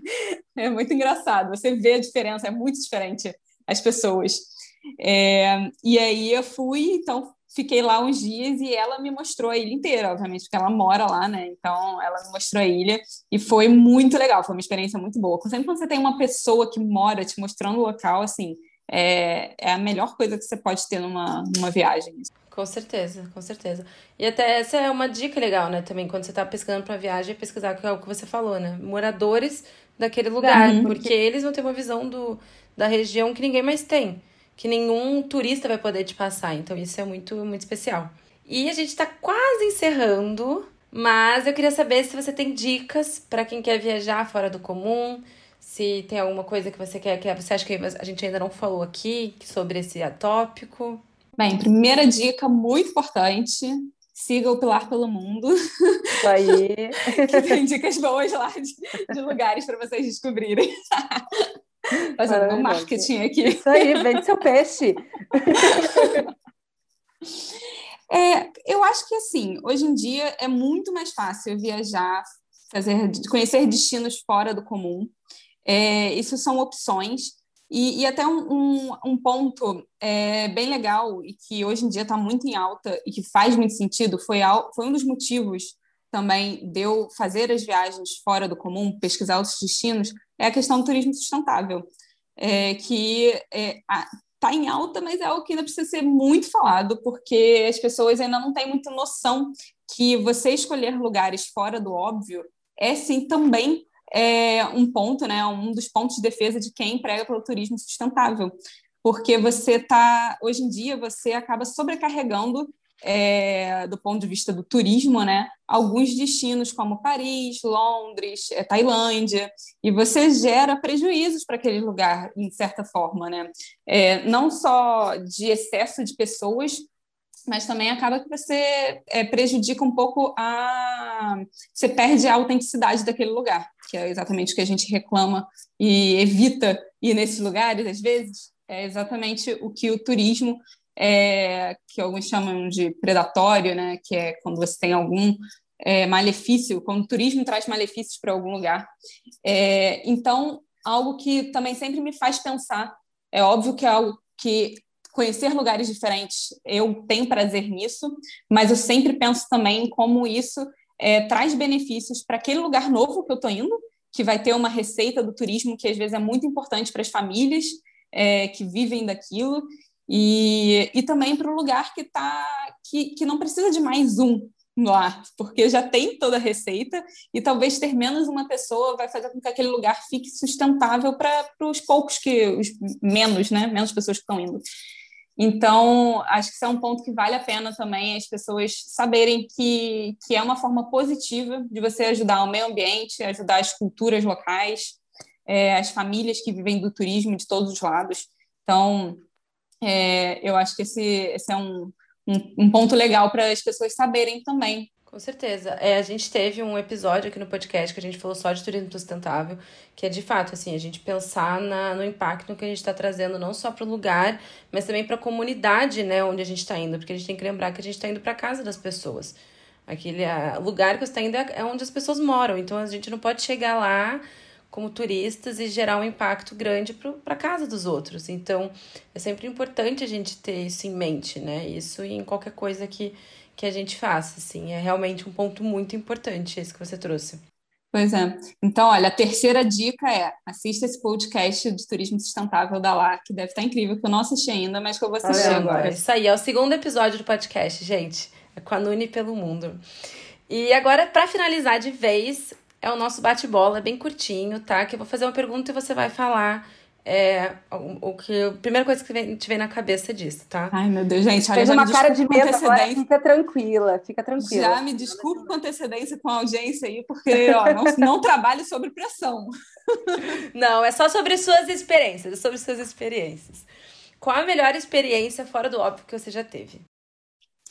S2: é muito engraçado, você vê a diferença, é muito diferente as pessoas. É, e aí eu fui, então fiquei lá uns dias e ela me mostrou a ilha inteira, obviamente, porque ela mora lá, né? Então ela me mostrou a ilha e foi muito legal, foi uma experiência muito boa. Sempre quando você tem uma pessoa que mora te mostrando o local, assim, é, é a melhor coisa que você pode ter numa, numa viagem.
S1: Com certeza, com certeza. E até essa é uma dica legal, né? Também, quando você tá pesquisando pra viagem, é pesquisar que é o que você falou, né? Moradores daquele lugar. Uhum. Porque eles vão ter uma visão do, da região que ninguém mais tem. Que nenhum turista vai poder te passar. Então, isso é muito, muito especial. E a gente tá quase encerrando. Mas eu queria saber se você tem dicas para quem quer viajar fora do comum. Se tem alguma coisa que você quer, que você acha que a gente ainda não falou aqui sobre esse tópico.
S2: Bem, primeira dica muito importante: siga o Pilar pelo Mundo.
S3: Isso aí.
S2: que tem dicas boas lá de, de lugares para vocês descobrirem. Fazendo um marketing aqui.
S3: Isso aí, vende seu peixe.
S2: É, eu acho que assim, hoje em dia é muito mais fácil viajar, fazer, conhecer destinos fora do comum. É, isso são opções. E, e até um, um, um ponto é, bem legal e que hoje em dia está muito em alta e que faz muito sentido foi, foi um dos motivos também de eu fazer as viagens fora do comum, pesquisar outros destinos, é a questão do turismo sustentável, é, que está é, em alta, mas é algo que ainda precisa ser muito falado, porque as pessoas ainda não têm muita noção que você escolher lugares fora do óbvio é sim também é um ponto, né, um dos pontos de defesa de quem prega pelo turismo sustentável, porque você está, hoje em dia, você acaba sobrecarregando é, do ponto de vista do turismo, né, alguns destinos como Paris, Londres, é, Tailândia, e você gera prejuízos para aquele lugar, em certa forma, né, é, não só de excesso de pessoas, mas também acaba que você é, prejudica um pouco a. Você perde a autenticidade daquele lugar, que é exatamente o que a gente reclama e evita ir nesses lugares, às vezes. É exatamente o que o turismo, é, que alguns chamam de predatório, né, que é quando você tem algum é, malefício, quando o turismo traz malefícios para algum lugar. É, então, algo que também sempre me faz pensar, é óbvio que é algo que conhecer lugares diferentes, eu tenho prazer nisso, mas eu sempre penso também como isso é, traz benefícios para aquele lugar novo que eu estou indo, que vai ter uma receita do turismo que às vezes é muito importante para as famílias é, que vivem daquilo, e, e também para o lugar que, tá, que, que não precisa de mais um lá, porque já tem toda a receita e talvez ter menos uma pessoa vai fazer com que aquele lugar fique sustentável para os poucos que, os menos, né, menos pessoas que estão indo. Então, acho que isso é um ponto que vale a pena também as pessoas saberem que, que é uma forma positiva de você ajudar o meio ambiente, ajudar as culturas locais, é, as famílias que vivem do turismo de todos os lados. Então, é, eu acho que esse, esse é um, um, um ponto legal para as pessoas saberem também
S1: com certeza. É, a gente teve um episódio aqui no podcast que a gente falou só de turismo sustentável, que é de fato assim, a gente pensar na, no impacto que a gente está trazendo não só para o lugar, mas também para a comunidade, né, onde a gente está indo, porque a gente tem que lembrar que a gente está indo para casa das pessoas. Aquele a, lugar que você está indo é, é onde as pessoas moram, então a gente não pode chegar lá como turistas e gerar um impacto grande para casa dos outros. Então, é sempre importante a gente ter isso em mente, né? Isso em qualquer coisa que que a gente faça, assim. É realmente um ponto muito importante esse que você trouxe.
S2: Pois é. Então, olha, a terceira dica é assista esse podcast de turismo sustentável da LAR, que deve estar incrível, que eu não assisti ainda, mas que eu vou assistir
S1: olha,
S2: agora.
S1: Isso aí, é o segundo episódio do podcast, gente. É com a Nuni pelo mundo. E agora, para finalizar de vez, é o nosso bate-bola, bem curtinho, tá? Que eu vou fazer uma pergunta e você vai falar é o, o que a primeira coisa que vem, te vem na cabeça disso, tá?
S2: Ai, meu Deus, gente,
S3: olha, Fez uma cara de medo agora, fica tranquila, fica tranquila.
S2: Já me desculpe com antecedência com a audiência aí, porque ó, não, não trabalho sobre pressão.
S1: Não, é só sobre suas experiências, é sobre suas experiências. Qual a melhor experiência fora do óbvio que você já teve?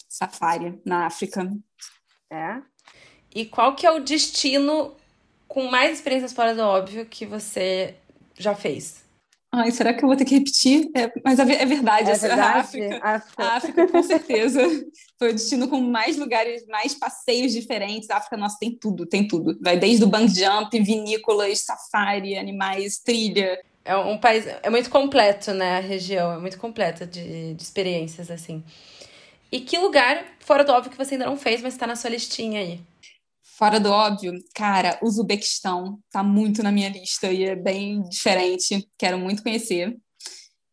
S2: Safari, na África.
S1: É? E qual que é o destino com mais experiências fora do óbvio que você já fez?
S2: Ai, será que eu vou ter que repetir? É, mas é, é verdade, é verdade. A, África, África. a África, com certeza, foi o destino com mais lugares, mais passeios diferentes. A África, nossa, tem tudo, tem tudo. Vai desde o bungee jump, vinícolas, safari, animais, trilha.
S1: É um país, é muito completo, né, a região, é muito completa de, de experiências, assim. E que lugar, fora do óbvio, que você ainda não fez, mas está na sua listinha aí?
S2: Fora do óbvio, cara, o Uzbequistão tá muito na minha lista e é bem diferente, quero muito conhecer.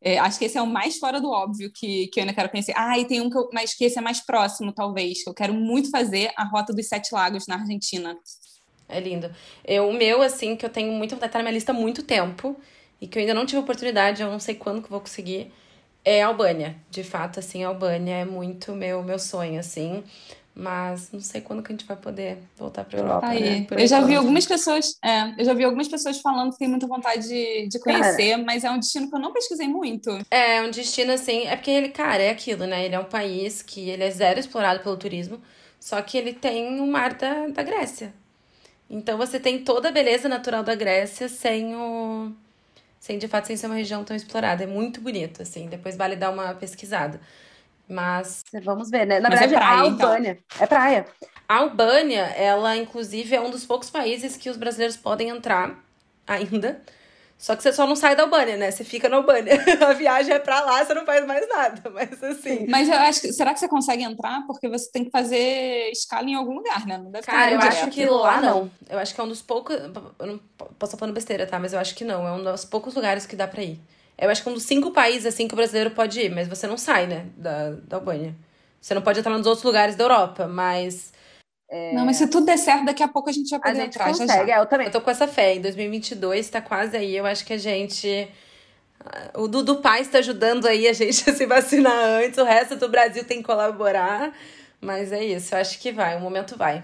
S2: É, acho que esse é o mais fora do óbvio que, que eu ainda quero conhecer. Ah, e tem um que eu, mas que esse é mais próximo, talvez, que eu quero muito fazer, a Rota dos Sete Lagos, na Argentina.
S1: É lindo. Eu, o meu, assim, que eu tenho muito tá na minha lista há muito tempo, e que eu ainda não tive oportunidade, eu não sei quando que vou conseguir, é Albânia. De fato, assim, Albânia é muito meu, meu sonho, assim. Mas não sei quando que a gente vai poder voltar para Europa. Aí, né?
S2: eu já vi algumas pessoas, é, eu já vi algumas pessoas falando que tem muita vontade de, de conhecer, cara, mas é um destino que eu não pesquisei muito.
S1: É, é um destino assim, é porque ele, cara, é aquilo, né? Ele é um país que ele é zero explorado pelo turismo, só que ele tem o mar da, da Grécia. Então você tem toda a beleza natural da Grécia sem o sem de fato sem ser uma região tão explorada. É muito bonito, assim. Depois vale dar uma pesquisada. Mas.
S3: Vamos ver, né? Na Mas é verdade, é praia, a então. Albânia. Então. É praia.
S1: A Albânia, ela, inclusive, é um dos poucos países que os brasileiros podem entrar ainda. Só que você só não sai da Albânia, né? Você fica na Albânia. A viagem é pra lá, você não faz mais nada. Mas assim.
S2: Mas eu acho que. Será que você consegue entrar? Porque você tem que fazer escala em algum lugar, né? Não
S1: deve Cara, eu direto. acho que lá não. Eu acho que é um dos poucos. Eu não posso estar falando besteira, tá? Mas eu acho que não. É um dos poucos lugares que dá pra ir. Eu acho que um dos cinco países, assim, que o brasileiro pode ir, mas você não sai, né, da, da Albânia. Você não pode entrar nos outros lugares da Europa, mas...
S2: É... Não, mas se tudo der certo, daqui a pouco a gente vai poder a gente entrar, consegue, já, já.
S1: É, eu também. Eu tô com essa fé. Em 2022 tá quase aí. Eu acho que a gente... O Dudu Paz está ajudando aí a gente a se vacinar antes. O resto do Brasil tem que colaborar. Mas é isso. Eu acho que vai. O momento vai.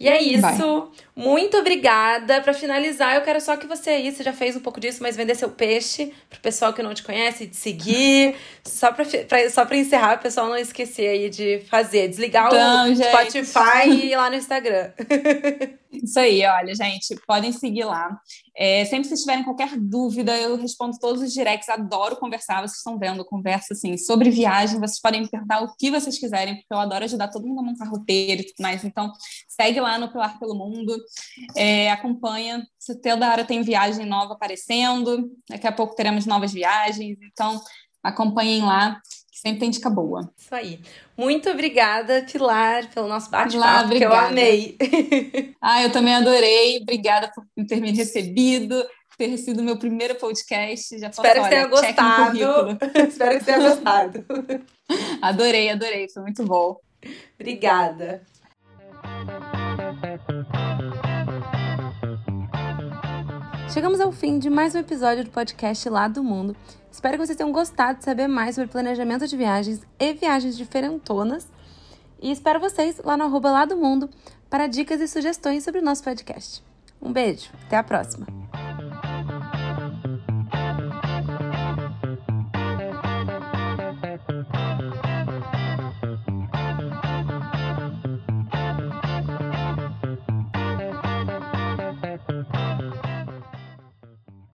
S1: E é isso. Vai. Muito obrigada. Para finalizar, eu quero só que você aí, você já fez um pouco disso, mas vender seu peixe pro pessoal que não te conhece, de seguir. só para só pra encerrar, o pessoal não esquecer aí de fazer, desligar então, o gente. Spotify e ir lá no Instagram.
S2: Isso aí, olha, gente, podem seguir lá. É, sempre vocês tiverem qualquer dúvida, eu respondo todos os directs, adoro conversar, vocês estão vendo, conversa assim, sobre viagem, vocês podem me perguntar o que vocês quiserem, porque eu adoro ajudar todo mundo a montar roteiro e tudo mais, então segue lá no Pilar Pelo Mundo, é, acompanha, se toda hora tem viagem nova aparecendo, daqui a pouco teremos novas viagens, então acompanhem lá, Sempre tem dica boa.
S1: Isso aí. Muito obrigada, Pilar, pelo nosso bate-papo, que eu amei.
S2: ah, eu também adorei. Obrigada por ter me recebido, ter sido meu primeiro podcast. Já
S1: posso, Espero que tenha gostado. Espero que tenha gostado.
S2: adorei, adorei. Foi muito bom.
S1: Obrigada. Chegamos ao fim de mais um episódio do podcast Lá do Mundo. Espero que vocês tenham gostado de saber mais sobre planejamento de viagens e viagens diferentonas. E espero vocês lá no arroba lá do mundo para dicas e sugestões sobre o nosso podcast. Um beijo, até a próxima!